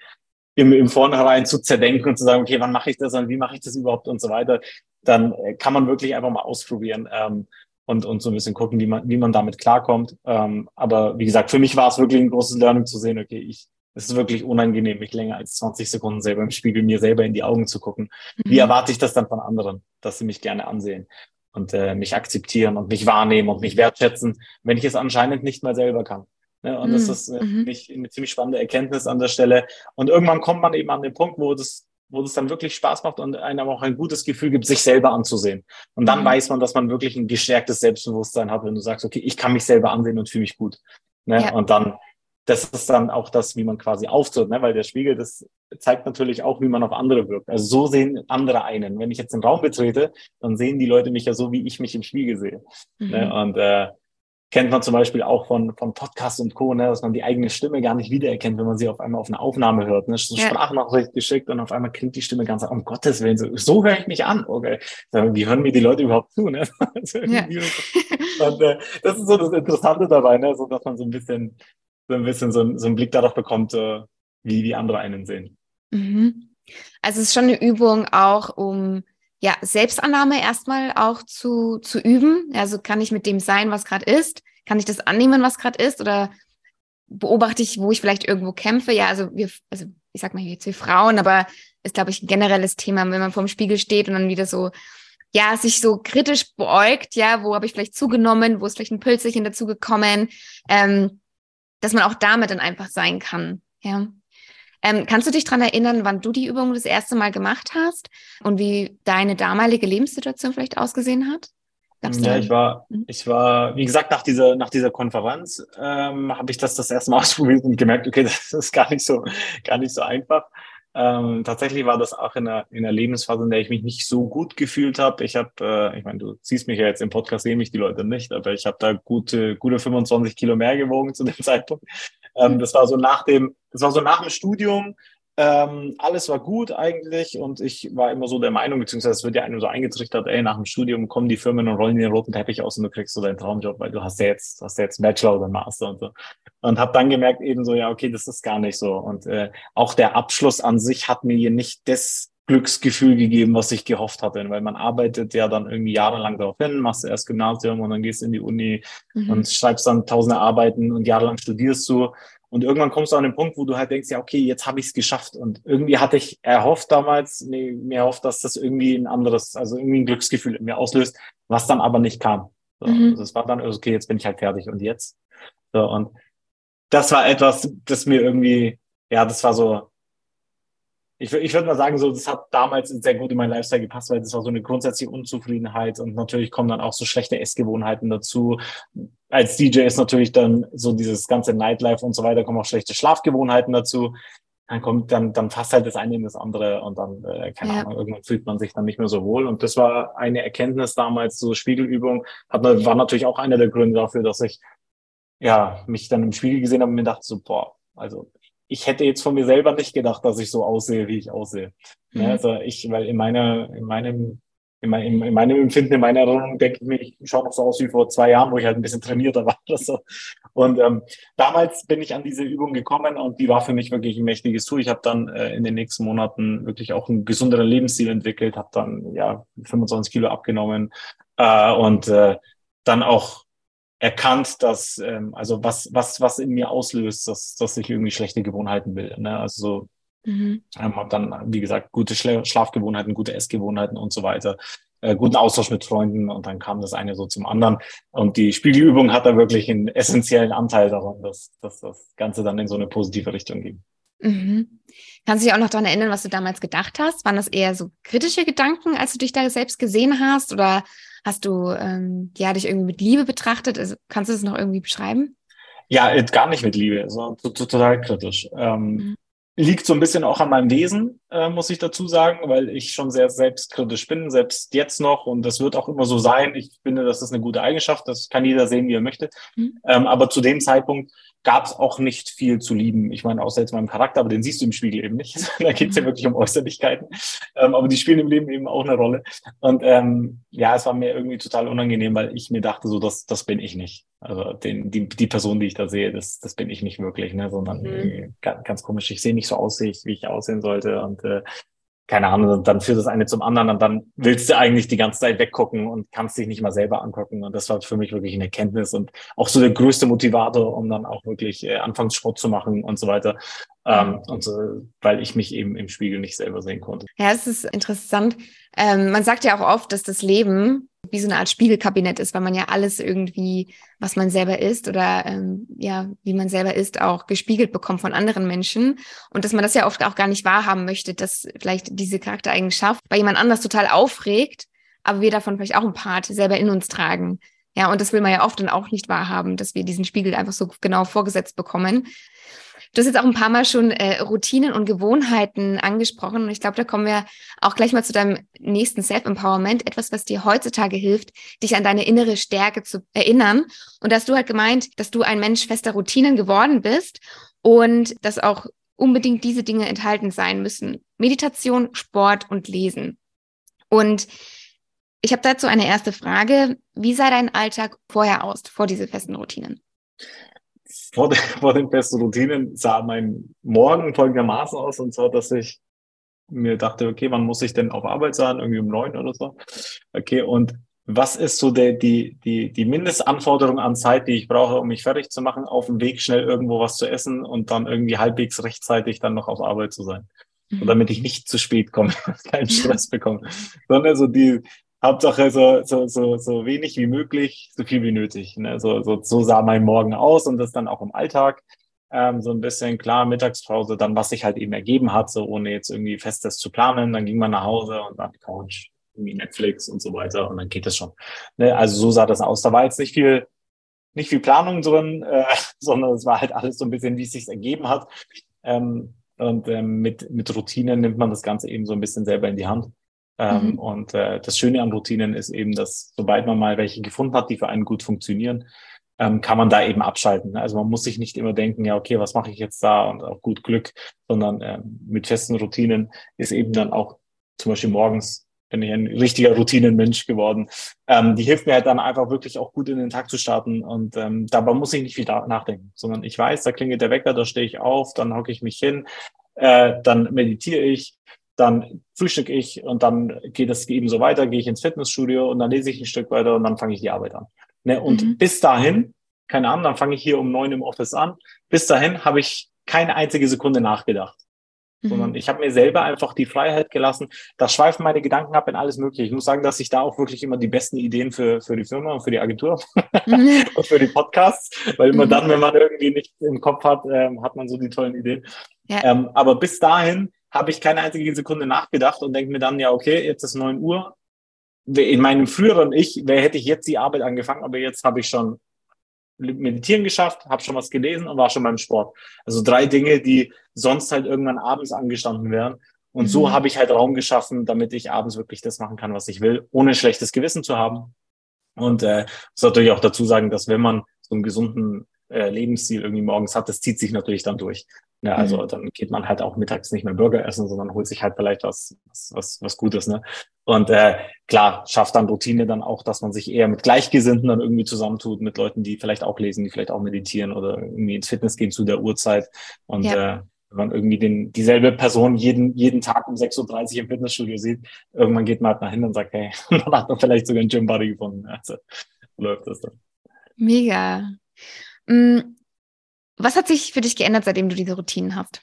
im, im Vornherein zu zerdenken und zu sagen, okay, wann mache ich das und wie mache ich das überhaupt und so weiter, dann äh, kann man wirklich einfach mal ausprobieren ähm, und, und so ein bisschen gucken, wie man, wie man damit klarkommt. Ähm, aber wie gesagt, für mich war es wirklich ein großes Learning zu sehen, okay, ich, es ist wirklich unangenehm, mich länger als 20 Sekunden selber im Spiegel mir selber in die Augen zu gucken. Mhm. Wie erwarte ich das dann von anderen, dass sie mich gerne ansehen und äh, mich akzeptieren und mich wahrnehmen und mich wertschätzen, wenn ich es anscheinend nicht mal selber kann. Ne? Und mhm. das ist äh, mhm. eine ziemlich spannende Erkenntnis an der Stelle. Und irgendwann kommt man eben an den Punkt, wo das wo es dann wirklich Spaß macht und einem auch ein gutes Gefühl gibt, sich selber anzusehen. Und dann mhm. weiß man, dass man wirklich ein gestärktes Selbstbewusstsein hat, wenn du sagst, okay, ich kann mich selber ansehen und fühle mich gut. Ne? Ja. Und dann, das ist dann auch das, wie man quasi auftritt, ne? weil der Spiegel, das zeigt natürlich auch, wie man auf andere wirkt. Also so sehen andere einen. Wenn ich jetzt den Raum betrete, dann sehen die Leute mich ja so, wie ich mich im Spiegel sehe. Ne? Mhm. Ne? Und äh, kennt man zum Beispiel auch von, von Podcasts und Co., ne, dass man die eigene Stimme gar nicht wiedererkennt, wenn man sie auf einmal auf einer Aufnahme hört. Ne? So ja. Sprachnachricht geschickt und auf einmal klingt die Stimme ganz, um Gottes Willen, so, so höre ich mich an. Okay. Wie hören mir die Leute überhaupt zu? Ne? <laughs> ja. und, äh, das ist so das Interessante dabei, ne? so dass man so ein bisschen, so ein bisschen so, so einen Blick darauf bekommt, äh, wie die andere einen sehen. Mhm. Also es ist schon eine Übung auch, um ja, Selbstannahme erstmal auch zu, zu üben. Also kann ich mit dem sein, was gerade ist? Kann ich das annehmen, was gerade ist? Oder beobachte ich, wo ich vielleicht irgendwo kämpfe? Ja, also wir, also ich sag mal jetzt wir Frauen, aber ist, glaube ich, ein generelles Thema, wenn man vorm Spiegel steht und dann wieder so, ja, sich so kritisch beäugt, ja, wo habe ich vielleicht zugenommen, wo ist vielleicht ein Pülzchen dazugekommen, ähm, dass man auch damit dann einfach sein kann, ja. Ähm, kannst du dich daran erinnern, wann du die Übung das erste Mal gemacht hast und wie deine damalige Lebenssituation vielleicht ausgesehen hat? Gab's ja, ich war, mhm. ich war, wie gesagt, nach dieser, nach dieser Konferenz ähm, habe ich das das erste Mal <laughs> ausprobiert und gemerkt, okay, <laughs> das ist gar nicht so, gar nicht so einfach. Ähm, tatsächlich war das auch in einer, in einer Lebensphase, in der ich mich nicht so gut gefühlt habe. Ich habe, äh, ich meine, du siehst mich ja jetzt im Podcast, sehen mich die Leute nicht, aber ich habe da gute, gute 25 Kilo mehr gewogen zu dem <laughs> Zeitpunkt. Ähm, das war so nach dem, das war so nach dem Studium. Ähm, alles war gut eigentlich und ich war immer so der Meinung, beziehungsweise es wird ja einem so eingetrichtert, ey, nach dem Studium kommen die Firmen und rollen den roten Teppich aus und du kriegst so deinen Traumjob, weil du hast ja jetzt, hast ja jetzt Bachelor oder Master und so. Und habe dann gemerkt eben so, ja, okay, das ist gar nicht so. Und äh, auch der Abschluss an sich hat mir hier nicht das Glücksgefühl gegeben, was ich gehofft hatte, weil man arbeitet ja dann irgendwie jahrelang darauf hin, machst du erst Gymnasium und dann gehst du in die Uni mhm. und schreibst dann tausende Arbeiten und jahrelang studierst du und irgendwann kommst du an den Punkt, wo du halt denkst, ja, okay, jetzt habe ich es geschafft. Und irgendwie hatte ich erhofft damals, nee, mir erhofft, dass das irgendwie ein anderes, also irgendwie ein Glücksgefühl in mir auslöst, was dann aber nicht kam. So, mhm. also es war dann, okay, jetzt bin ich halt fertig und jetzt. So, und das war etwas, das mir irgendwie, ja, das war so, ich, ich würde mal sagen, so, das hat damals sehr gut in mein Lifestyle gepasst, weil das war so eine grundsätzliche Unzufriedenheit und natürlich kommen dann auch so schlechte Essgewohnheiten dazu. Als DJ ist natürlich dann so dieses ganze Nightlife und so weiter, kommen auch schlechte Schlafgewohnheiten dazu. Dann kommt, dann, dann passt halt das eine in das andere und dann, äh, keine ja. Ahnung, irgendwann fühlt man sich dann nicht mehr so wohl. Und das war eine Erkenntnis damals, so Spiegelübung, hat, war natürlich auch einer der Gründe dafür, dass ich ja, mich dann im Spiegel gesehen habe und mir dachte so, boah, also ich hätte jetzt von mir selber nicht gedacht, dass ich so aussehe, wie ich aussehe. Mhm. Ja, also ich, weil in meiner, in meinem, in, mein, in meinem Empfinden, in meiner Erinnerung denke ich mir, ich schaue noch so aus wie vor zwei Jahren, wo ich halt ein bisschen trainierter war oder so. Und ähm, damals bin ich an diese Übung gekommen und die war für mich wirklich ein mächtiges Tool. Ich habe dann äh, in den nächsten Monaten wirklich auch einen gesünderen Lebensstil entwickelt, habe dann ja 25 Kilo abgenommen äh, und äh, dann auch erkannt, dass ähm, also was was was in mir auslöst, dass dass ich irgendwie schlechte Gewohnheiten will. Ne? Also mhm. ähm, habe dann wie gesagt gute Schla Schlafgewohnheiten, gute Essgewohnheiten und so weiter, äh, guten Austausch mit Freunden und dann kam das eine so zum anderen und die Spiegelübung hat da wirklich einen essentiellen Anteil daran, dass, dass das Ganze dann in so eine positive Richtung ging. Mhm. Kannst du dich auch noch daran erinnern, was du damals gedacht hast? Waren das eher so kritische Gedanken, als du dich da selbst gesehen hast? Oder Hast du ähm, ja dich irgendwie mit Liebe betrachtet? Also, kannst du das noch irgendwie beschreiben? Ja, äh, gar nicht mit Liebe, sondern total kritisch. Ähm, mhm. Liegt so ein bisschen auch an meinem Wesen, äh, muss ich dazu sagen, weil ich schon sehr selbstkritisch bin, selbst jetzt noch. Und das wird auch immer so sein. Ich finde, das ist eine gute Eigenschaft. Das kann jeder sehen, wie er möchte. Mhm. Ähm, aber zu dem Zeitpunkt gab es auch nicht viel zu lieben. Ich meine, außer jetzt meinem Charakter, aber den siehst du im Spiegel eben nicht. <laughs> da geht es ja mhm. wirklich um Äußerlichkeiten. Ähm, aber die spielen im Leben eben auch eine Rolle. Und ähm, ja, es war mir irgendwie total unangenehm, weil ich mir dachte, so, das, das bin ich nicht. Also den, die, die Person, die ich da sehe, das, das bin ich nicht wirklich, ne? sondern mhm. ganz, ganz komisch. Ich sehe nicht so aus, wie ich aussehen sollte. Und äh, keine Ahnung, dann führt das eine zum anderen und dann willst du eigentlich die ganze Zeit weggucken und kannst dich nicht mal selber angucken. Und das war für mich wirklich eine Erkenntnis und auch so der größte Motivator, um dann auch wirklich äh, Anfangssport zu machen und so weiter. Ähm, und so, weil ich mich eben im Spiegel nicht selber sehen konnte. Ja, es ist interessant. Ähm, man sagt ja auch oft, dass das Leben wie so eine Art Spiegelkabinett ist, weil man ja alles irgendwie, was man selber ist oder ähm, ja, wie man selber ist, auch gespiegelt bekommt von anderen Menschen. Und dass man das ja oft auch gar nicht wahrhaben möchte, dass vielleicht diese Charaktereigenschaft bei jemand anders total aufregt, aber wir davon vielleicht auch ein Part selber in uns tragen. Ja, und das will man ja oft dann auch nicht wahrhaben, dass wir diesen Spiegel einfach so genau vorgesetzt bekommen. Du hast jetzt auch ein paar Mal schon äh, Routinen und Gewohnheiten angesprochen und ich glaube, da kommen wir auch gleich mal zu deinem nächsten Self-Empowerment, etwas, was dir heutzutage hilft, dich an deine innere Stärke zu erinnern. Und dass du halt gemeint, dass du ein Mensch fester Routinen geworden bist und dass auch unbedingt diese Dinge enthalten sein müssen. Meditation, Sport und Lesen. Und ich habe dazu eine erste Frage. Wie sah dein Alltag vorher aus, vor diese festen Routinen? Vor, den, <laughs> vor den festen Routinen sah mein Morgen folgendermaßen aus, und zwar, dass ich mir dachte, okay, wann muss ich denn auf Arbeit sein? Irgendwie um neun oder so. Okay, und was ist so der, die, die, die Mindestanforderung an Zeit, die ich brauche, um mich fertig zu machen, auf dem Weg schnell irgendwo was zu essen und dann irgendwie halbwegs rechtzeitig dann noch auf Arbeit zu sein? Und mhm. damit ich nicht zu spät komme, <laughs> keinen Stress bekomme. Sondern so die, Hauptsache so, so, so, so wenig wie möglich, so viel wie nötig. Ne? So, so, so sah mein Morgen aus und das dann auch im Alltag. Ähm, so ein bisschen klar, Mittagspause, dann was sich halt eben ergeben hat, so ohne jetzt irgendwie festes zu planen. Dann ging man nach Hause und dann Couch, irgendwie Netflix und so weiter und dann geht es schon. Ne? Also so sah das aus. Da war jetzt nicht viel, nicht viel Planung drin, <laughs> äh, sondern es war halt alles so ein bisschen, wie es sich ergeben hat. Ähm, und ähm, mit, mit Routinen nimmt man das Ganze eben so ein bisschen selber in die Hand. Ähm, mhm. Und äh, das Schöne an Routinen ist eben, dass sobald man mal welche gefunden hat, die für einen gut funktionieren, ähm, kann man da eben abschalten. Also man muss sich nicht immer denken, ja, okay, was mache ich jetzt da und auch gut Glück, sondern ähm, mit festen Routinen ist eben dann auch zum Beispiel morgens bin ich ein richtiger Routinenmensch geworden. Ähm, die hilft mir halt dann einfach wirklich auch gut in den Tag zu starten und ähm, dabei muss ich nicht viel nachdenken, sondern ich weiß, da klingelt der Wecker, da stehe ich auf, dann hocke ich mich hin, äh, dann meditiere ich, dann frühstück ich und dann geht es eben so weiter, gehe ich ins Fitnessstudio und dann lese ich ein Stück weiter und dann fange ich die Arbeit an. Ne? Und mhm. bis dahin, keine Ahnung, dann fange ich hier um neun im Office an. Bis dahin habe ich keine einzige Sekunde nachgedacht. Mhm. Sondern ich habe mir selber einfach die Freiheit gelassen. Da schweifen meine Gedanken ab in alles Mögliche. Ich muss sagen, dass ich da auch wirklich immer die besten Ideen für, für die Firma und für die Agentur <laughs> mhm. und für die Podcasts, weil immer mhm. dann, wenn man irgendwie nichts im Kopf hat, ähm, hat man so die tollen Ideen. Ja. Ähm, aber bis dahin habe ich keine einzige Sekunde nachgedacht und denke mir dann, ja, okay, jetzt ist neun Uhr. In meinem früheren Ich, wer hätte ich jetzt die Arbeit angefangen, aber jetzt habe ich schon Meditieren geschafft, habe schon was gelesen und war schon beim Sport. Also drei Dinge, die sonst halt irgendwann abends angestanden wären. Und mhm. so habe ich halt Raum geschaffen, damit ich abends wirklich das machen kann, was ich will, ohne schlechtes Gewissen zu haben. Und äh, muss natürlich auch dazu sagen, dass wenn man so einen gesunden äh, Lebensstil irgendwie morgens hat, das zieht sich natürlich dann durch. Ja, also mhm. dann geht man halt auch mittags nicht mehr Burger essen, sondern holt sich halt vielleicht was, was, was, was Gutes. Ne? Und äh, klar, schafft dann Routine dann auch, dass man sich eher mit Gleichgesinnten dann irgendwie zusammentut, mit Leuten, die vielleicht auch lesen, die vielleicht auch meditieren oder irgendwie ins Fitness gehen zu der Uhrzeit. Und ja. äh, wenn man irgendwie den, dieselbe Person jeden, jeden Tag um 6.30 Uhr im Fitnessstudio sieht, irgendwann geht man halt nach hinten und sagt, hey, <laughs> dann hat man vielleicht sogar einen Gym Buddy gefunden. Also läuft das dann. Mega. Was hat sich für dich geändert, seitdem du diese Routinen hast?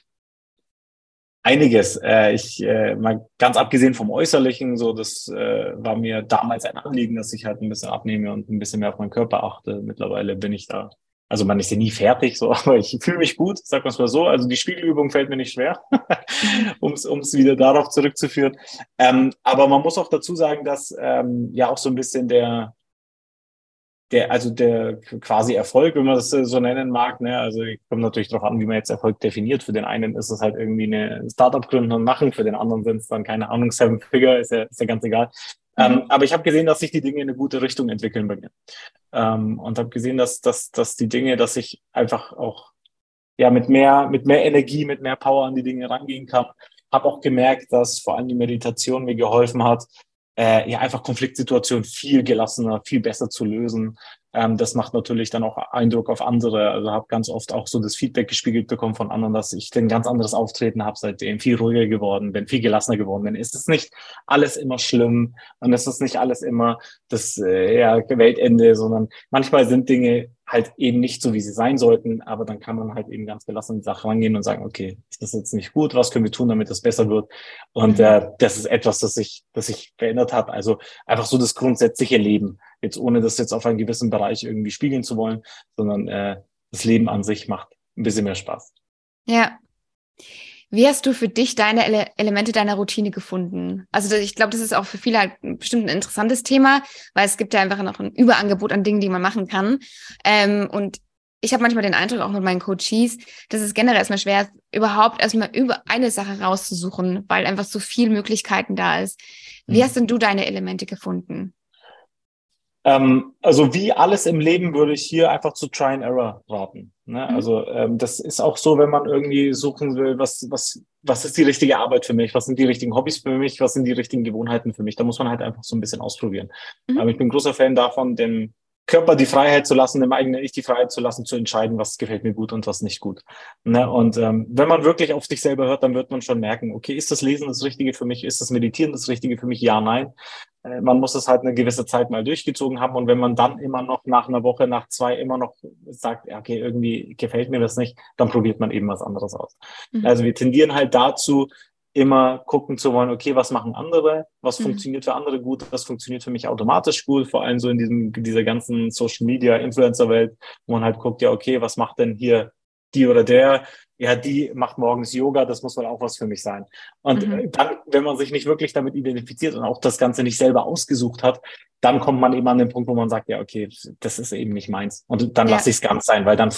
Einiges. Äh, ich äh, mal ganz abgesehen vom Äußerlichen, so das äh, war mir damals ein Anliegen, dass ich halt ein bisschen abnehme und ein bisschen mehr auf meinen Körper achte. Mittlerweile bin ich da. Also man ist ja nie fertig, so, <laughs> aber ich fühle mich gut, sag mal mal so. Also die Spiegelübung fällt mir nicht schwer, <laughs> um es wieder darauf zurückzuführen. Ähm, aber man muss auch dazu sagen, dass ähm, ja auch so ein bisschen der der, also der quasi Erfolg, wenn man das so nennen mag, ne, also ich komme natürlich darauf an, wie man jetzt Erfolg definiert. Für den einen ist es halt irgendwie eine Startup gründen und machen, für den anderen sind es dann keine Ahnung, Seven Figure, ist ja, ist ja ganz egal. Mhm. Ähm, aber ich habe gesehen, dass sich die Dinge in eine gute Richtung entwickeln bei mir. Ähm, und habe gesehen, dass, dass, dass die Dinge, dass ich einfach auch ja mit mehr, mit mehr Energie, mit mehr Power an die Dinge rangehen kann. Habe auch gemerkt, dass vor allem die Meditation mir geholfen hat, äh, ja einfach Konfliktsituationen viel gelassener, viel besser zu lösen. Ähm, das macht natürlich dann auch Eindruck auf andere. Also habe ganz oft auch so das Feedback gespiegelt bekommen von anderen, dass ich ein ganz anderes Auftreten habe seitdem, viel ruhiger geworden bin, viel gelassener geworden bin. Ist es nicht alles immer schlimm und ist es nicht alles immer das äh, ja, Weltende, sondern manchmal sind Dinge halt eben nicht so, wie sie sein sollten, aber dann kann man halt eben ganz gelassen die Sache rangehen und sagen, okay, ist das jetzt nicht gut, was können wir tun, damit das besser wird? Und mhm. äh, das ist etwas, das sich, das sich verändert hat. Also einfach so das grundsätzliche Leben, jetzt ohne das jetzt auf einen gewissen Bereich irgendwie spiegeln zu wollen, sondern äh, das Leben an sich macht ein bisschen mehr Spaß. Ja. Wie hast du für dich deine Ele Elemente deiner Routine gefunden? Also ich glaube, das ist auch für viele halt bestimmt ein interessantes Thema, weil es gibt ja einfach noch ein Überangebot an Dingen, die man machen kann. Ähm, und ich habe manchmal den Eindruck, auch mit meinen Coaches, dass es generell erstmal schwer ist, überhaupt erstmal über eine Sache rauszusuchen, weil einfach so viel Möglichkeiten da ist. Wie mhm. hast denn du deine Elemente gefunden? Ähm, also wie alles im Leben würde ich hier einfach zu Try and Error raten. Ne? Mhm. Also ähm, das ist auch so, wenn man irgendwie suchen will, was, was, was ist die richtige Arbeit für mich, was sind die richtigen Hobbys für mich, was sind die richtigen Gewohnheiten für mich. Da muss man halt einfach so ein bisschen ausprobieren. Mhm. Aber ich bin großer Fan davon, dem Körper die Freiheit zu lassen, dem eigenen Ich die Freiheit zu lassen, zu entscheiden, was gefällt mir gut und was nicht gut. Ne? Und ähm, wenn man wirklich auf sich selber hört, dann wird man schon merken, okay, ist das Lesen das Richtige für mich? Ist das Meditieren das Richtige für mich? Ja, nein. Äh, man muss es halt eine gewisse Zeit mal durchgezogen haben. Und wenn man dann immer noch nach einer Woche, nach zwei immer noch sagt, okay, irgendwie gefällt mir das nicht, dann probiert man eben was anderes aus. Mhm. Also wir tendieren halt dazu, immer gucken zu wollen, okay, was machen andere, was mhm. funktioniert für andere gut, was funktioniert für mich automatisch gut, vor allem so in diesem, dieser ganzen Social Media Influencer Welt, wo man halt guckt, ja, okay, was macht denn hier die oder der, ja, die macht morgens Yoga, das muss wohl auch was für mich sein. Und mhm. dann, wenn man sich nicht wirklich damit identifiziert und auch das Ganze nicht selber ausgesucht hat, dann kommt man eben an den Punkt, wo man sagt, ja, okay, das ist eben nicht meins. Und dann ja. lasse ich es ganz sein, weil dann,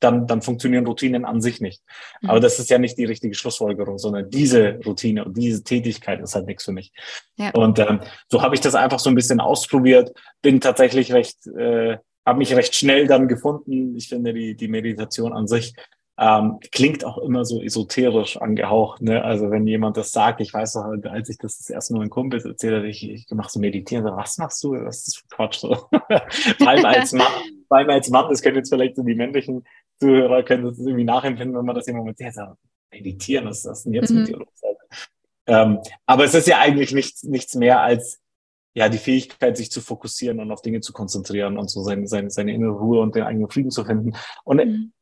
dann, dann funktionieren Routinen an sich nicht. Mhm. Aber das ist ja nicht die richtige Schlussfolgerung, sondern diese Routine und diese Tätigkeit ist halt nichts für mich. Ja. Und ähm, so habe ich das einfach so ein bisschen ausprobiert, bin tatsächlich recht, äh, habe mich recht schnell dann gefunden. Ich finde die, die Meditation an sich ähm, klingt auch immer so esoterisch angehaucht. Ne? Also wenn jemand das sagt, ich weiß noch, als ich das das erste Mal in Kumpels erzählt habe, ich, ich mache so meditieren, so, was machst du? Was ist das für Quatsch? So. <laughs> vor, allem als Mann, vor allem als Mann, das können jetzt vielleicht so die männlichen Zuhörer können das irgendwie nachempfinden, wenn man das jemand erzählt, so, meditieren, was ist das denn jetzt mhm. mit dir los? Ähm, aber es ist ja eigentlich nichts, nichts mehr als ja, die Fähigkeit, sich zu fokussieren und auf Dinge zu konzentrieren und so seine, seine, seine innere Ruhe und den eigenen Frieden zu finden. Und mhm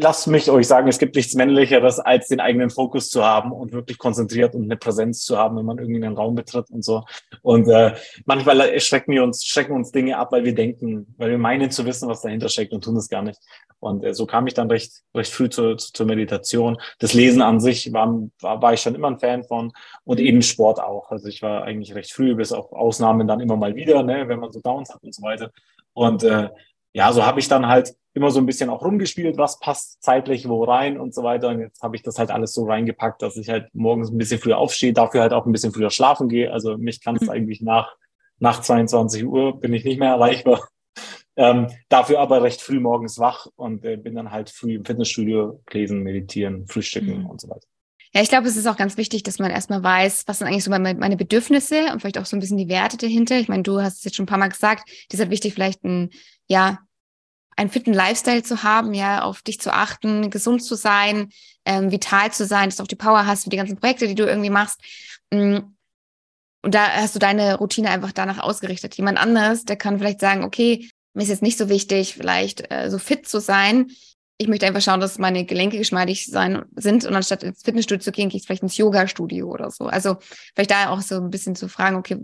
lasst mich euch sagen, es gibt nichts Männlicheres, als den eigenen Fokus zu haben und wirklich konzentriert und eine Präsenz zu haben, wenn man irgendwie einen Raum betritt und so. Und äh, manchmal schrecken wir uns, schrecken uns Dinge ab, weil wir denken, weil wir meinen zu wissen, was dahinter steckt und tun es gar nicht. Und äh, so kam ich dann recht, recht früh zur, zur Meditation. Das Lesen an sich war, war, war ich schon immer ein Fan von und eben Sport auch. Also ich war eigentlich recht früh, bis auf Ausnahmen dann immer mal wieder, ne, wenn man so Downs hat und so weiter. Und äh, ja, so habe ich dann halt immer so ein bisschen auch rumgespielt, was passt zeitlich wo rein und so weiter. Und jetzt habe ich das halt alles so reingepackt, dass ich halt morgens ein bisschen früher aufstehe, dafür halt auch ein bisschen früher schlafen gehe. Also mich kann es mhm. eigentlich nach, nach 22 Uhr bin ich nicht mehr erreichbar. <laughs> Ähm, dafür aber recht früh morgens wach und äh, bin dann halt früh im Fitnessstudio lesen, meditieren, frühstücken mhm. und so weiter. Ja, ich glaube, es ist auch ganz wichtig, dass man erstmal weiß, was sind eigentlich so meine, meine Bedürfnisse und vielleicht auch so ein bisschen die Werte dahinter. Ich meine, du hast es jetzt schon ein paar Mal gesagt, halt wichtig, vielleicht ein, ja, einen fitten Lifestyle zu haben, ja, auf dich zu achten, gesund zu sein, ähm, vital zu sein, dass du auch die Power hast für die ganzen Projekte, die du irgendwie machst. Mm. Und da hast du deine Routine einfach danach ausgerichtet. Jemand anderes, der kann vielleicht sagen, okay, mir ist jetzt nicht so wichtig, vielleicht äh, so fit zu sein. Ich möchte einfach schauen, dass meine Gelenke geschmeidig sein, sind und anstatt ins Fitnessstudio zu gehen, gehe ich vielleicht ins Yoga-Studio oder so. Also vielleicht da auch so ein bisschen zu fragen, okay,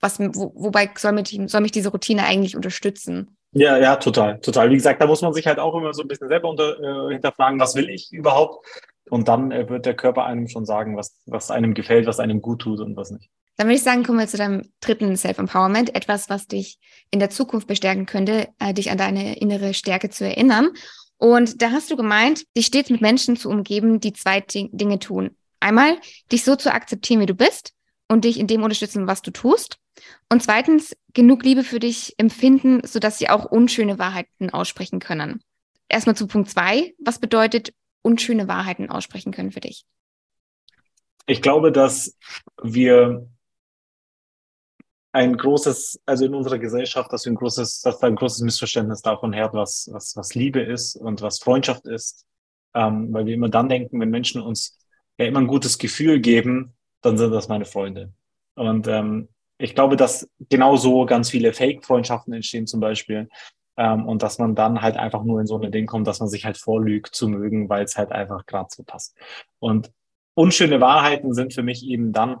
was, wo, wobei soll mich, soll mich diese Routine eigentlich unterstützen? Ja, ja, total, total. Wie gesagt, da muss man sich halt auch immer so ein bisschen selber unter, äh, hinterfragen, was will ich überhaupt? Und dann äh, wird der Körper einem schon sagen, was, was einem gefällt, was einem gut tut und was nicht. Dann würde ich sagen, kommen wir zu deinem dritten Self-Empowerment. Etwas, was dich in der Zukunft bestärken könnte, äh, dich an deine innere Stärke zu erinnern. Und da hast du gemeint, dich stets mit Menschen zu umgeben, die zwei Dinge tun. Einmal, dich so zu akzeptieren, wie du bist und dich in dem unterstützen, was du tust. Und zweitens, genug Liebe für dich empfinden, sodass sie auch unschöne Wahrheiten aussprechen können. Erstmal zu Punkt zwei. Was bedeutet unschöne Wahrheiten aussprechen können für dich? Ich glaube, dass wir ein großes, also in unserer Gesellschaft, dass wir ein großes, dass da ein großes Missverständnis davon herrscht, was, was, was Liebe ist und was Freundschaft ist. Ähm, weil wir immer dann denken, wenn Menschen uns ja immer ein gutes Gefühl geben, dann sind das meine Freunde. Und ähm, ich glaube, dass genau so ganz viele Fake-Freundschaften entstehen zum Beispiel. Ähm, und dass man dann halt einfach nur in so ein Ding kommt, dass man sich halt vorlügt zu mögen, weil es halt einfach gerade so passt. Und unschöne Wahrheiten sind für mich eben dann,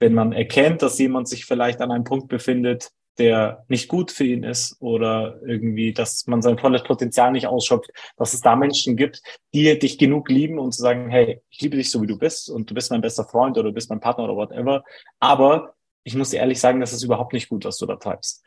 wenn man erkennt, dass jemand sich vielleicht an einem Punkt befindet, der nicht gut für ihn ist oder irgendwie, dass man sein volles Potenzial nicht ausschöpft, dass es da Menschen gibt, die dich genug lieben und zu sagen, hey, ich liebe dich so, wie du bist und du bist mein bester Freund oder du bist mein Partner oder whatever. Aber ich muss dir ehrlich sagen, das ist überhaupt nicht gut, was du da treibst.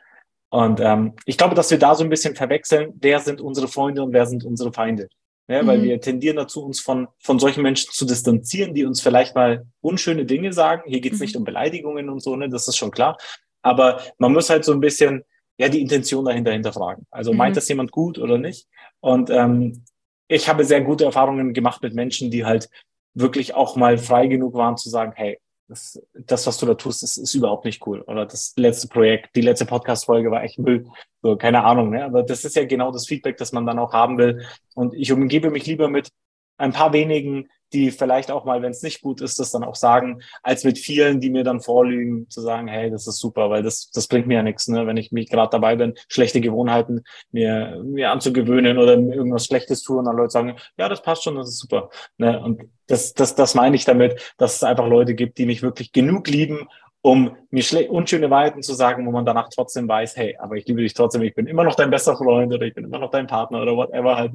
Und ähm, ich glaube, dass wir da so ein bisschen verwechseln, wer sind unsere Freunde und wer sind unsere Feinde. Ja, mhm. Weil wir tendieren dazu, uns von, von solchen Menschen zu distanzieren, die uns vielleicht mal unschöne Dinge sagen. Hier geht es mhm. nicht um Beleidigungen und so, ne? das ist schon klar. Aber man muss halt so ein bisschen ja die Intention dahinter hinterfragen. Also mhm. meint das jemand gut oder nicht? Und ähm, ich habe sehr gute Erfahrungen gemacht mit Menschen, die halt wirklich auch mal frei genug waren zu sagen, hey, das, das, was du da tust, ist, ist überhaupt nicht cool. Oder das letzte Projekt, die letzte Podcast-Folge war echt Müll. So, keine Ahnung, ne? Aber das ist ja genau das Feedback, das man dann auch haben will. Und ich umgebe mich lieber mit ein paar wenigen, die vielleicht auch mal, wenn es nicht gut ist, das dann auch sagen, als mit vielen, die mir dann vorlügen, zu sagen, hey, das ist super, weil das, das bringt mir ja nichts, ne? wenn ich mich gerade dabei bin, schlechte Gewohnheiten mir, mir anzugewöhnen oder irgendwas Schlechtes tue und dann Leute sagen, ja, das passt schon, das ist super. Ne? Und das, das, das meine ich damit, dass es einfach Leute gibt, die mich wirklich genug lieben, um mir unschöne Wahrheiten zu sagen, wo man danach trotzdem weiß, hey, aber ich liebe dich trotzdem, ich bin immer noch dein bester Freund oder ich bin immer noch dein Partner oder whatever halt.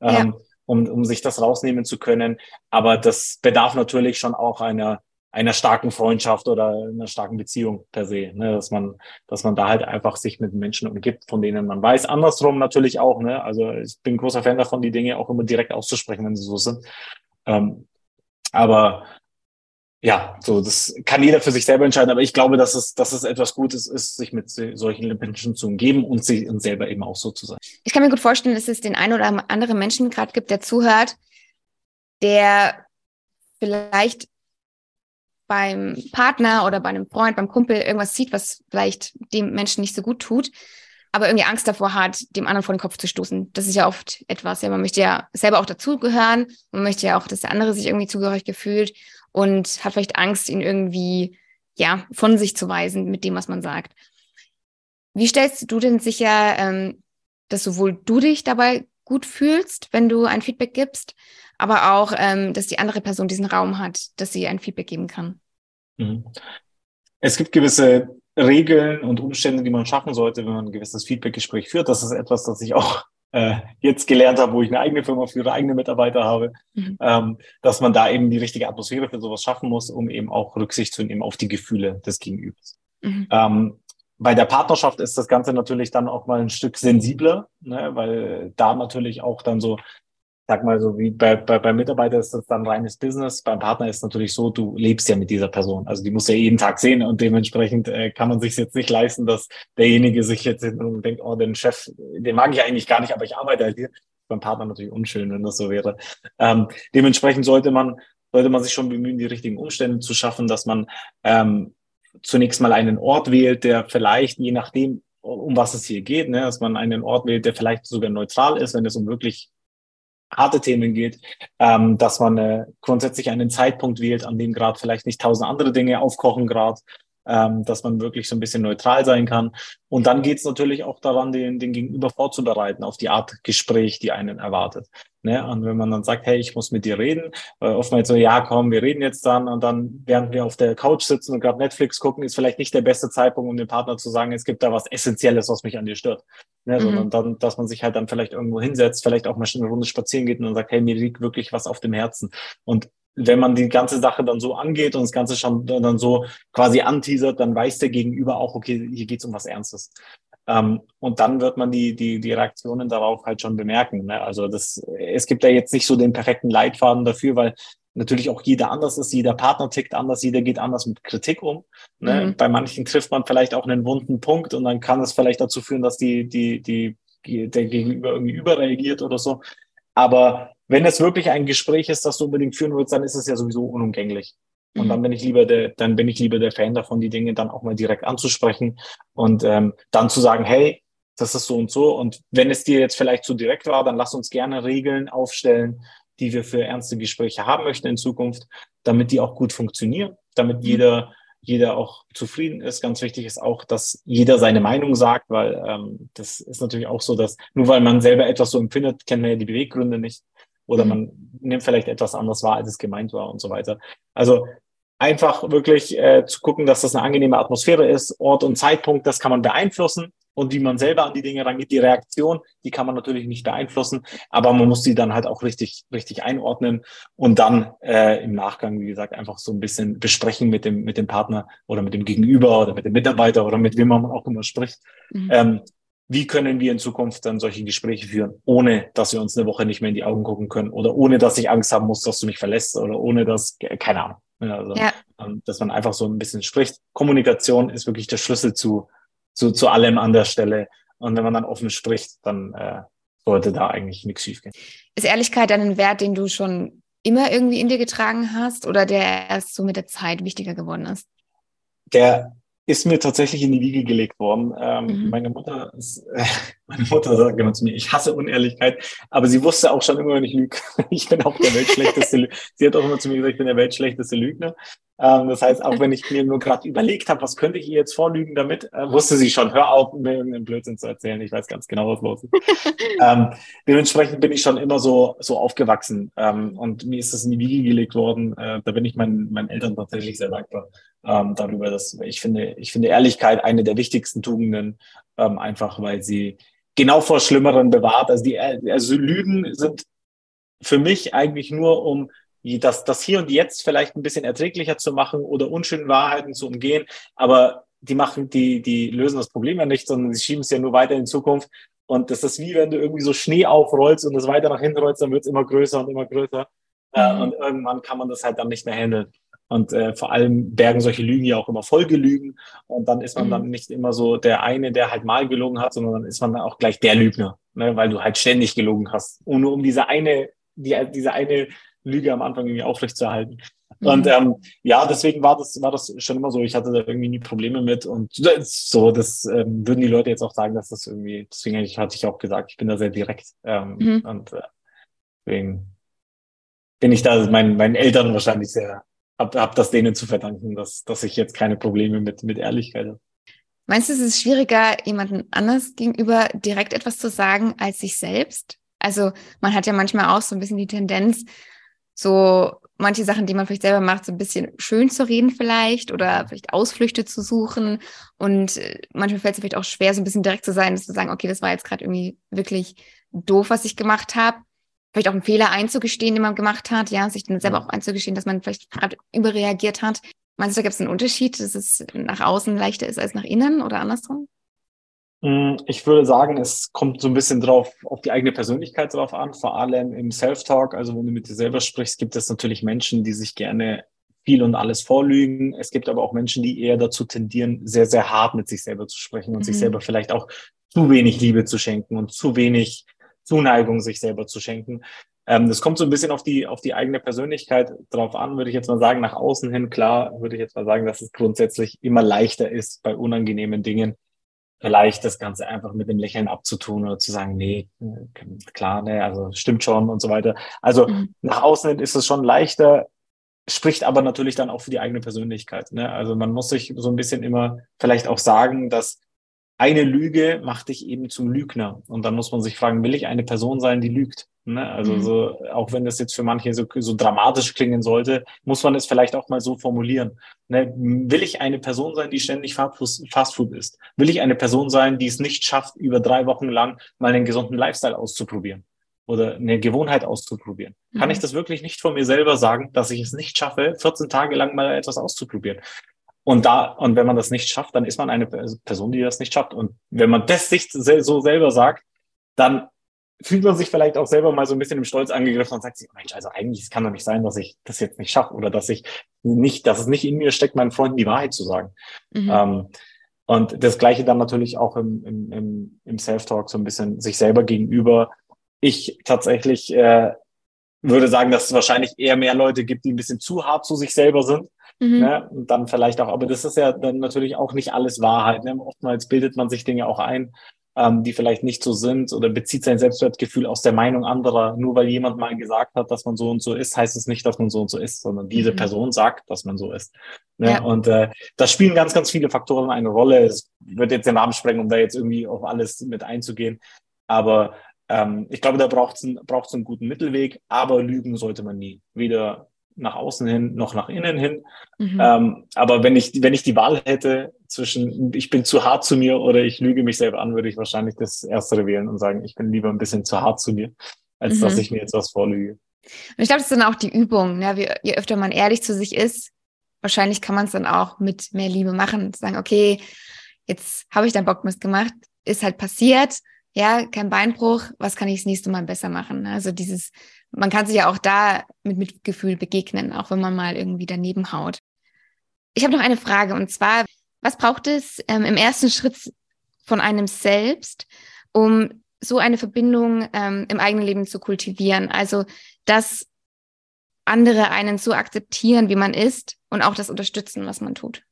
Ja. Ähm, um, um sich das rausnehmen zu können. Aber das bedarf natürlich schon auch einer, einer starken Freundschaft oder einer starken Beziehung per se, ne? dass man, dass man da halt einfach sich mit Menschen umgibt, von denen man weiß. Andersrum natürlich auch, ne? Also ich bin großer Fan davon, die Dinge auch immer direkt auszusprechen, wenn sie so sind. Ähm, aber ja, so, das kann jeder für sich selber entscheiden, aber ich glaube, dass es, dass es etwas Gutes ist, sich mit solchen Menschen zu umgeben und sich und selber eben auch so zu sein. Ich kann mir gut vorstellen, dass es den einen oder anderen Menschen gerade gibt, der zuhört, der vielleicht beim Partner oder bei einem Freund, beim Kumpel irgendwas sieht, was vielleicht dem Menschen nicht so gut tut, aber irgendwie Angst davor hat, dem anderen vor den Kopf zu stoßen. Das ist ja oft etwas, ja, man möchte ja selber auch dazugehören, man möchte ja auch, dass der andere sich irgendwie zugehörig gefühlt und hat vielleicht Angst, ihn irgendwie ja von sich zu weisen mit dem, was man sagt. Wie stellst du denn sicher, ähm, dass sowohl du dich dabei gut fühlst, wenn du ein Feedback gibst, aber auch, ähm, dass die andere Person diesen Raum hat, dass sie ein Feedback geben kann? Mhm. Es gibt gewisse Regeln und Umstände, die man schaffen sollte, wenn man ein gewisses Feedbackgespräch führt. Das ist etwas, das ich auch äh, jetzt gelernt habe, wo ich eine eigene Firma führe, eigene Mitarbeiter habe, mhm. ähm, dass man da eben die richtige Atmosphäre für sowas schaffen muss, um eben auch Rücksicht zu nehmen auf die Gefühle des Gegenübers. Mhm. Ähm, bei der Partnerschaft ist das Ganze natürlich dann auch mal ein Stück sensibler, ne, weil da natürlich auch dann so sag mal so, wie bei, bei, beim Mitarbeiter ist das dann reines Business. Beim Partner ist natürlich so, du lebst ja mit dieser Person. Also die muss ja jeden Tag sehen und dementsprechend äh, kann man sich jetzt nicht leisten, dass derjenige sich jetzt denkt, oh, den Chef, den mag ich eigentlich gar nicht, aber ich arbeite halt hier. Beim Partner natürlich unschön, wenn das so wäre. Ähm, dementsprechend sollte man, sollte man sich schon bemühen, die richtigen Umstände zu schaffen, dass man ähm, zunächst mal einen Ort wählt, der vielleicht, je nachdem, um was es hier geht, ne, dass man einen Ort wählt, der vielleicht sogar neutral ist, wenn es um wirklich harte Themen geht, ähm, dass man äh, grundsätzlich einen Zeitpunkt wählt, an dem gerade vielleicht nicht tausend andere Dinge aufkochen gerade, ähm, dass man wirklich so ein bisschen neutral sein kann. Und dann geht es natürlich auch daran, den, den Gegenüber vorzubereiten auf die Art Gespräch, die einen erwartet. Ne? Und wenn man dann sagt, hey, ich muss mit dir reden, äh, oftmals so, ja, komm, wir reden jetzt dann und dann, während wir auf der Couch sitzen und gerade Netflix gucken, ist vielleicht nicht der beste Zeitpunkt, um dem Partner zu sagen, es gibt da was Essentielles, was mich an dir stört. Ne? Mhm. Sondern dann, dass man sich halt dann vielleicht irgendwo hinsetzt, vielleicht auch mal eine Runde spazieren geht und dann sagt, hey, mir liegt wirklich was auf dem Herzen. Und wenn man die ganze Sache dann so angeht und das Ganze schon dann so quasi anteasert, dann weiß der Gegenüber auch, okay, hier geht's um was Ernstes. Ähm, und dann wird man die, die, die Reaktionen darauf halt schon bemerken. Ne? Also das, es gibt ja jetzt nicht so den perfekten Leitfaden dafür, weil natürlich auch jeder anders ist, jeder Partner tickt anders, jeder geht anders mit Kritik um. Ne? Mhm. Bei manchen trifft man vielleicht auch einen wunden Punkt und dann kann es vielleicht dazu führen, dass die, die, die, der Gegenüber irgendwie überreagiert oder so. Aber wenn es wirklich ein Gespräch ist, das du unbedingt führen willst, dann ist es ja sowieso unumgänglich. Und mhm. dann bin ich lieber der, dann bin ich lieber der Fan davon, die Dinge dann auch mal direkt anzusprechen und ähm, dann zu sagen, hey, das ist so und so. Und wenn es dir jetzt vielleicht zu direkt war, dann lass uns gerne Regeln aufstellen, die wir für ernste Gespräche haben möchten in Zukunft, damit die auch gut funktionieren, damit mhm. jeder jeder auch zufrieden ist. Ganz wichtig ist auch, dass jeder seine Meinung sagt, weil ähm, das ist natürlich auch so, dass nur weil man selber etwas so empfindet, kennt man ja die Beweggründe nicht. Oder mhm. man nimmt vielleicht etwas anders wahr, als es gemeint war und so weiter. Also einfach wirklich äh, zu gucken, dass das eine angenehme Atmosphäre ist, Ort und Zeitpunkt, das kann man beeinflussen und wie man selber an die Dinge rangeht, die Reaktion, die kann man natürlich nicht beeinflussen, aber man muss die dann halt auch richtig, richtig einordnen und dann äh, im Nachgang, wie gesagt, einfach so ein bisschen besprechen mit dem, mit dem Partner oder mit dem Gegenüber oder mit dem Mitarbeiter oder mit wem man auch immer spricht. Mhm. Ähm, wie können wir in Zukunft dann solche Gespräche führen, ohne dass wir uns eine Woche nicht mehr in die Augen gucken können oder ohne dass ich Angst haben muss, dass du mich verlässt oder ohne dass, keine Ahnung. Also, ja. Ähm, dass man einfach so ein bisschen spricht. Kommunikation ist wirklich der Schlüssel zu, zu, zu allem an der Stelle. Und wenn man dann offen spricht, dann äh, sollte da eigentlich nichts schiefgehen. Ist Ehrlichkeit dann ein Wert, den du schon immer irgendwie in dir getragen hast oder der erst so mit der Zeit wichtiger geworden ist? Der ist mir tatsächlich in die Wiege gelegt worden. Ähm, mhm. Meine Mutter ist, äh, <laughs> meine Mutter sagt immer zu mir, ich hasse Unehrlichkeit, aber sie wusste auch schon immer, wenn ich lüge. <laughs> Ich bin auch der weltschlechteste. <laughs> sie hat auch immer zu mir gesagt, ich bin der weltschlechteste Lügner. Ähm, das heißt, auch wenn ich mir nur gerade überlegt habe, was könnte ich ihr jetzt vorlügen damit, äh, wusste sie schon, hör auf, mir irgendeinen Blödsinn zu erzählen. Ich weiß ganz genau, was los ist. ähm, dementsprechend bin ich schon immer so, so aufgewachsen. Ähm, und mir ist das in die Wiege gelegt worden. Äh, da bin ich meinen, meinen Eltern tatsächlich sehr dankbar ähm, darüber, dass ich finde, ich finde Ehrlichkeit eine der wichtigsten Tugenden, ähm, einfach weil sie genau vor Schlimmeren bewahrt. Also die, also Lügen sind für mich eigentlich nur um das, das hier und jetzt vielleicht ein bisschen erträglicher zu machen oder unschönen Wahrheiten zu umgehen, aber die machen, die, die lösen das Problem ja nicht, sondern sie schieben es ja nur weiter in Zukunft. Und das ist wie wenn du irgendwie so Schnee aufrollst und es weiter nach hinten rollst, dann wird es immer größer und immer größer. Äh, mhm. und irgendwann kann man das halt dann nicht mehr handeln. Und äh, vor allem bergen solche Lügen ja auch immer Folgelügen. Und dann ist man mhm. dann nicht immer so der eine, der halt mal gelogen hat, sondern dann ist man dann auch gleich der Lügner, ne? weil du halt ständig gelogen hast. Und nur um diese eine, die, diese eine Lüge am Anfang irgendwie aufrechtzuerhalten. Mhm. Und ähm, ja, deswegen war das, war das schon immer so. Ich hatte da irgendwie nie Probleme mit. Und so, das ähm, würden die Leute jetzt auch sagen, dass das irgendwie, deswegen hatte ich auch gesagt, ich bin da sehr direkt. Ähm, mhm. Und äh, deswegen bin ich da meinen, meinen Eltern wahrscheinlich sehr, hab, hab das denen zu verdanken, dass, dass ich jetzt keine Probleme mit, mit Ehrlichkeit habe. Meinst du, es ist schwieriger, jemandem anders gegenüber direkt etwas zu sagen als sich selbst? Also man hat ja manchmal auch so ein bisschen die Tendenz, so manche Sachen, die man vielleicht selber macht, so ein bisschen schön zu reden vielleicht oder vielleicht Ausflüchte zu suchen. Und äh, manchmal fällt es vielleicht auch schwer, so ein bisschen direkt zu sein, dass zu sagen, okay, das war jetzt gerade irgendwie wirklich doof, was ich gemacht habe. Vielleicht auch einen Fehler einzugestehen, den man gemacht hat, ja, sich dann selber auch einzugestehen, dass man vielleicht gerade überreagiert hat. Meinst du, da gibt es einen Unterschied, dass es nach außen leichter ist als nach innen oder andersrum? Mm, ich würde sagen, es kommt so ein bisschen drauf, auf die eigene Persönlichkeit drauf an, vor allem im Self-Talk, also wenn du mit dir selber sprichst, gibt es natürlich Menschen, die sich gerne viel und alles vorlügen. Es gibt aber auch Menschen, die eher dazu tendieren, sehr, sehr hart mit sich selber zu sprechen und mhm. sich selber vielleicht auch zu wenig Liebe zu schenken und zu wenig Zuneigung sich selber zu schenken. Ähm, das kommt so ein bisschen auf die, auf die eigene Persönlichkeit drauf an, würde ich jetzt mal sagen. Nach außen hin, klar, würde ich jetzt mal sagen, dass es grundsätzlich immer leichter ist, bei unangenehmen Dingen vielleicht das Ganze einfach mit dem Lächeln abzutun oder zu sagen, nee, klar, ne, also stimmt schon und so weiter. Also mhm. nach außen ist es schon leichter, spricht aber natürlich dann auch für die eigene Persönlichkeit. Ne? Also man muss sich so ein bisschen immer vielleicht auch sagen, dass eine Lüge macht dich eben zum Lügner. Und dann muss man sich fragen, will ich eine Person sein, die lügt? Ne? Also mhm. so, auch wenn das jetzt für manche so, so dramatisch klingen sollte, muss man es vielleicht auch mal so formulieren. Ne? Will ich eine Person sein, die ständig Fastfood isst? Will ich eine Person sein, die es nicht schafft, über drei Wochen lang mal einen gesunden Lifestyle auszuprobieren? Oder eine Gewohnheit auszuprobieren. Mhm. Kann ich das wirklich nicht von mir selber sagen, dass ich es nicht schaffe, 14 Tage lang mal etwas auszuprobieren? Und da, und wenn man das nicht schafft, dann ist man eine Person, die das nicht schafft. Und wenn man das sich so selber sagt, dann fühlt man sich vielleicht auch selber mal so ein bisschen im Stolz angegriffen und sagt sich, Mensch, also eigentlich, es kann doch nicht sein, dass ich das jetzt nicht schaffe oder dass ich nicht, dass es nicht in mir steckt, meinen Freunden die Wahrheit zu sagen. Mhm. Ähm, und das Gleiche dann natürlich auch im, im, im, im Self-Talk so ein bisschen sich selber gegenüber. Ich tatsächlich äh, würde sagen, dass es wahrscheinlich eher mehr Leute gibt, die ein bisschen zu hart zu sich selber sind Mhm. Ne? Und dann vielleicht auch, aber das ist ja dann natürlich auch nicht alles Wahrheit. Ne? Oftmals bildet man sich Dinge auch ein, ähm, die vielleicht nicht so sind oder bezieht sein Selbstwertgefühl aus der Meinung anderer. Nur weil jemand mal gesagt hat, dass man so und so ist, heißt es nicht, dass man so und so ist, sondern diese mhm. Person sagt, dass man so ist. Ne? Ja. Und äh, da spielen ganz, ganz viele Faktoren eine Rolle. Es wird jetzt den Rahmen sprengen, um da jetzt irgendwie auf alles mit einzugehen. Aber ähm, ich glaube, da braucht es einen, braucht's einen guten Mittelweg, aber lügen sollte man nie. Weder nach außen hin noch nach innen hin. Mhm. Ähm, aber wenn ich, wenn ich die Wahl hätte zwischen ich bin zu hart zu mir oder ich lüge mich selber an, würde ich wahrscheinlich das Erstere wählen und sagen, ich bin lieber ein bisschen zu hart zu mir, als mhm. dass ich mir jetzt was vorlüge. Und ich glaube, das ist dann auch die Übung. Ne? Wie, je öfter man ehrlich zu sich ist, wahrscheinlich kann man es dann auch mit mehr Liebe machen. Sagen, okay, jetzt habe ich deinen Bockmist gemacht, ist halt passiert, ja, kein Beinbruch, was kann ich das nächste Mal besser machen? Also dieses man kann sich ja auch da mit Mitgefühl begegnen, auch wenn man mal irgendwie daneben haut. Ich habe noch eine Frage und zwar, was braucht es ähm, im ersten Schritt von einem selbst, um so eine Verbindung ähm, im eigenen Leben zu kultivieren? Also, dass andere einen so akzeptieren, wie man ist und auch das unterstützen, was man tut.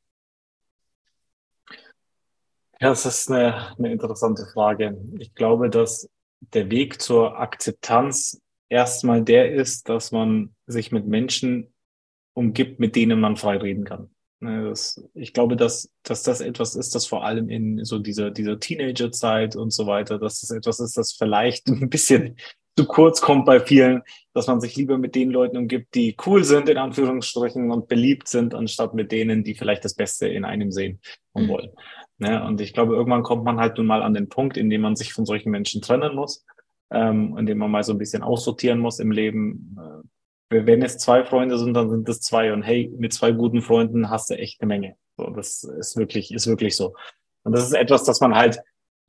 Ja, das ist eine, eine interessante Frage. Ich glaube, dass der Weg zur Akzeptanz erstmal der ist, dass man sich mit Menschen umgibt, mit denen man frei reden kann. Ne, das, ich glaube, dass, dass das etwas ist, das vor allem in so dieser, dieser Teenagerzeit und so weiter, dass das etwas ist, das vielleicht <laughs> ein bisschen zu kurz kommt bei vielen, dass man sich lieber mit den Leuten umgibt, die cool sind, in Anführungsstrichen, und beliebt sind, anstatt mit denen, die vielleicht das Beste in einem sehen und mhm. Ne? Und ich glaube, irgendwann kommt man halt nun mal an den Punkt, in dem man sich von solchen Menschen trennen muss ähm, in dem man mal so ein bisschen aussortieren muss im Leben. Äh, wenn es zwei Freunde sind, dann sind es zwei. Und hey, mit zwei guten Freunden hast du echt eine Menge. So, das ist wirklich, ist wirklich so. Und das ist etwas, dass man halt,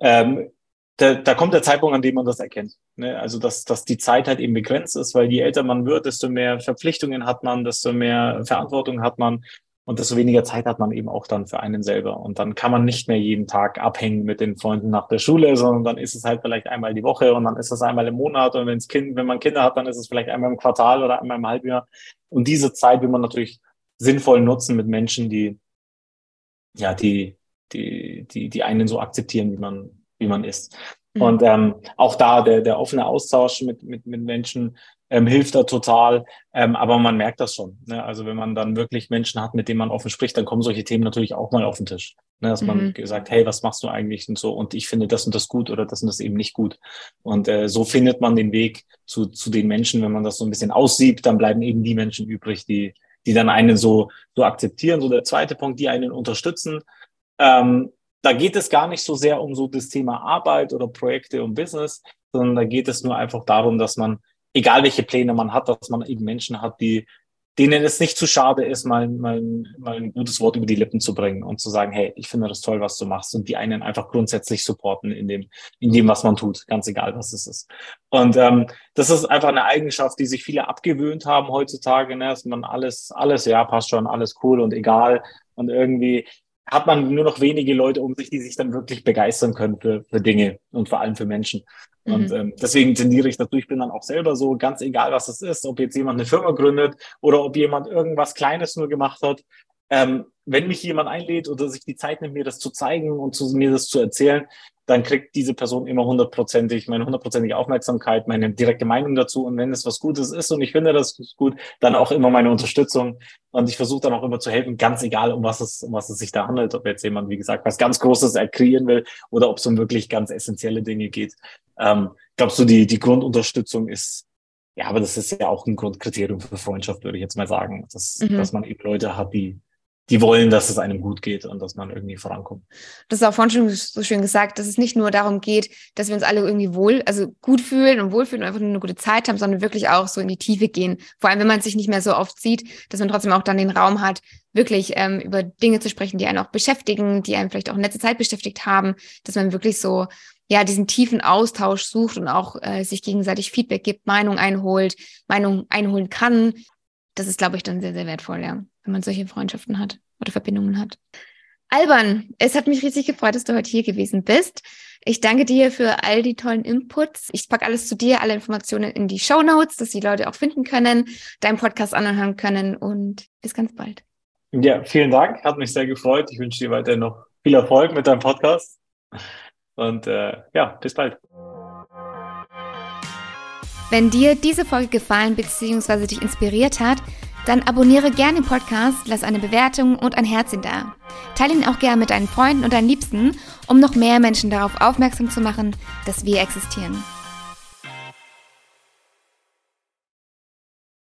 ähm, da, da kommt der Zeitpunkt, an dem man das erkennt. Ne? Also, dass, dass die Zeit halt eben begrenzt ist, weil je älter man wird, desto mehr Verpflichtungen hat man, desto mehr Verantwortung hat man. Und desto weniger Zeit hat man eben auch dann für einen selber. Und dann kann man nicht mehr jeden Tag abhängen mit den Freunden nach der Schule, sondern dann ist es halt vielleicht einmal die Woche und dann ist es einmal im Monat. Und wenn's kind, wenn man Kinder hat, dann ist es vielleicht einmal im Quartal oder einmal im Halbjahr. Und diese Zeit will man natürlich sinnvoll nutzen mit Menschen, die, ja, die, die, die, die einen so akzeptieren, wie man, wie man ist. Mhm. Und ähm, auch da der, der offene Austausch mit, mit, mit Menschen, ähm, hilft da total. Ähm, aber man merkt das schon. Ne? Also wenn man dann wirklich Menschen hat, mit denen man offen spricht, dann kommen solche Themen natürlich auch mal auf den Tisch. Ne? Dass mhm. man gesagt, hey, was machst du eigentlich und so? Und ich finde das und das gut oder das und das eben nicht gut. Und äh, so findet man den Weg zu, zu den Menschen. Wenn man das so ein bisschen aussiebt, dann bleiben eben die Menschen übrig, die, die dann einen so, so akzeptieren. So der zweite Punkt, die einen unterstützen. Ähm, da geht es gar nicht so sehr um so das Thema Arbeit oder Projekte und Business, sondern da geht es nur einfach darum, dass man egal welche Pläne man hat, dass man eben Menschen hat, die, denen es nicht zu schade ist, mal, mal, mal ein gutes Wort über die Lippen zu bringen und zu sagen, hey, ich finde das toll, was du machst und die einen einfach grundsätzlich supporten in dem, in dem, was man tut, ganz egal, was es ist. Und ähm, das ist einfach eine Eigenschaft, die sich viele abgewöhnt haben heutzutage, ne? dass man alles, alles, ja, passt schon, alles cool und egal und irgendwie hat man nur noch wenige Leute um sich, die sich dann wirklich begeistern können für, für Dinge und vor allem für Menschen. Und mhm. ähm, deswegen tendiere ich dazu, ich bin dann auch selber so, ganz egal, was es ist, ob jetzt jemand eine Firma gründet oder ob jemand irgendwas Kleines nur gemacht hat. Ähm, wenn mich jemand einlädt oder sich die Zeit nimmt, mir das zu zeigen und zu, mir das zu erzählen, dann kriegt diese Person immer hundertprozentig meine hundertprozentige Aufmerksamkeit, meine direkte Meinung dazu. Und wenn es was Gutes ist und ich finde das gut, dann auch immer meine Unterstützung. Und ich versuche dann auch immer zu helfen, ganz egal, um was es, um was es sich da handelt. Ob jetzt jemand, wie gesagt, was ganz Großes erkreieren will oder ob es um wirklich ganz essentielle Dinge geht. Ähm, glaubst du, die, die Grundunterstützung ist, ja, aber das ist ja auch ein Grundkriterium für Freundschaft, würde ich jetzt mal sagen, dass, mhm. dass man eben Leute hat, die, die wollen, dass es einem gut geht und dass man irgendwie vorankommt. Das ist auch vorhin schon so schön gesagt, dass es nicht nur darum geht, dass wir uns alle irgendwie wohl, also gut fühlen und wohlfühlen und einfach nur eine gute Zeit haben, sondern wirklich auch so in die Tiefe gehen. Vor allem, wenn man sich nicht mehr so oft sieht, dass man trotzdem auch dann den Raum hat, wirklich ähm, über Dinge zu sprechen, die einen auch beschäftigen, die einen vielleicht auch in letzter Zeit beschäftigt haben, dass man wirklich so ja diesen tiefen Austausch sucht und auch äh, sich gegenseitig Feedback gibt, Meinung einholt, Meinung einholen kann. Das ist, glaube ich, dann sehr, sehr wertvoll, ja wenn man solche Freundschaften hat oder Verbindungen hat. Alban, es hat mich riesig gefreut, dass du heute hier gewesen bist. Ich danke dir für all die tollen Inputs. Ich packe alles zu dir, alle Informationen in die Show Notes, dass die Leute auch finden können, deinen Podcast anhören können und bis ganz bald. Ja, vielen Dank. Hat mich sehr gefreut. Ich wünsche dir weiterhin noch viel Erfolg mit deinem Podcast. Und äh, ja, bis bald. Wenn dir diese Folge gefallen bzw. dich inspiriert hat, dann abonniere gerne den Podcast, lass eine Bewertung und ein Herzchen da. Teile ihn auch gerne mit deinen Freunden und deinen Liebsten, um noch mehr Menschen darauf aufmerksam zu machen, dass wir existieren.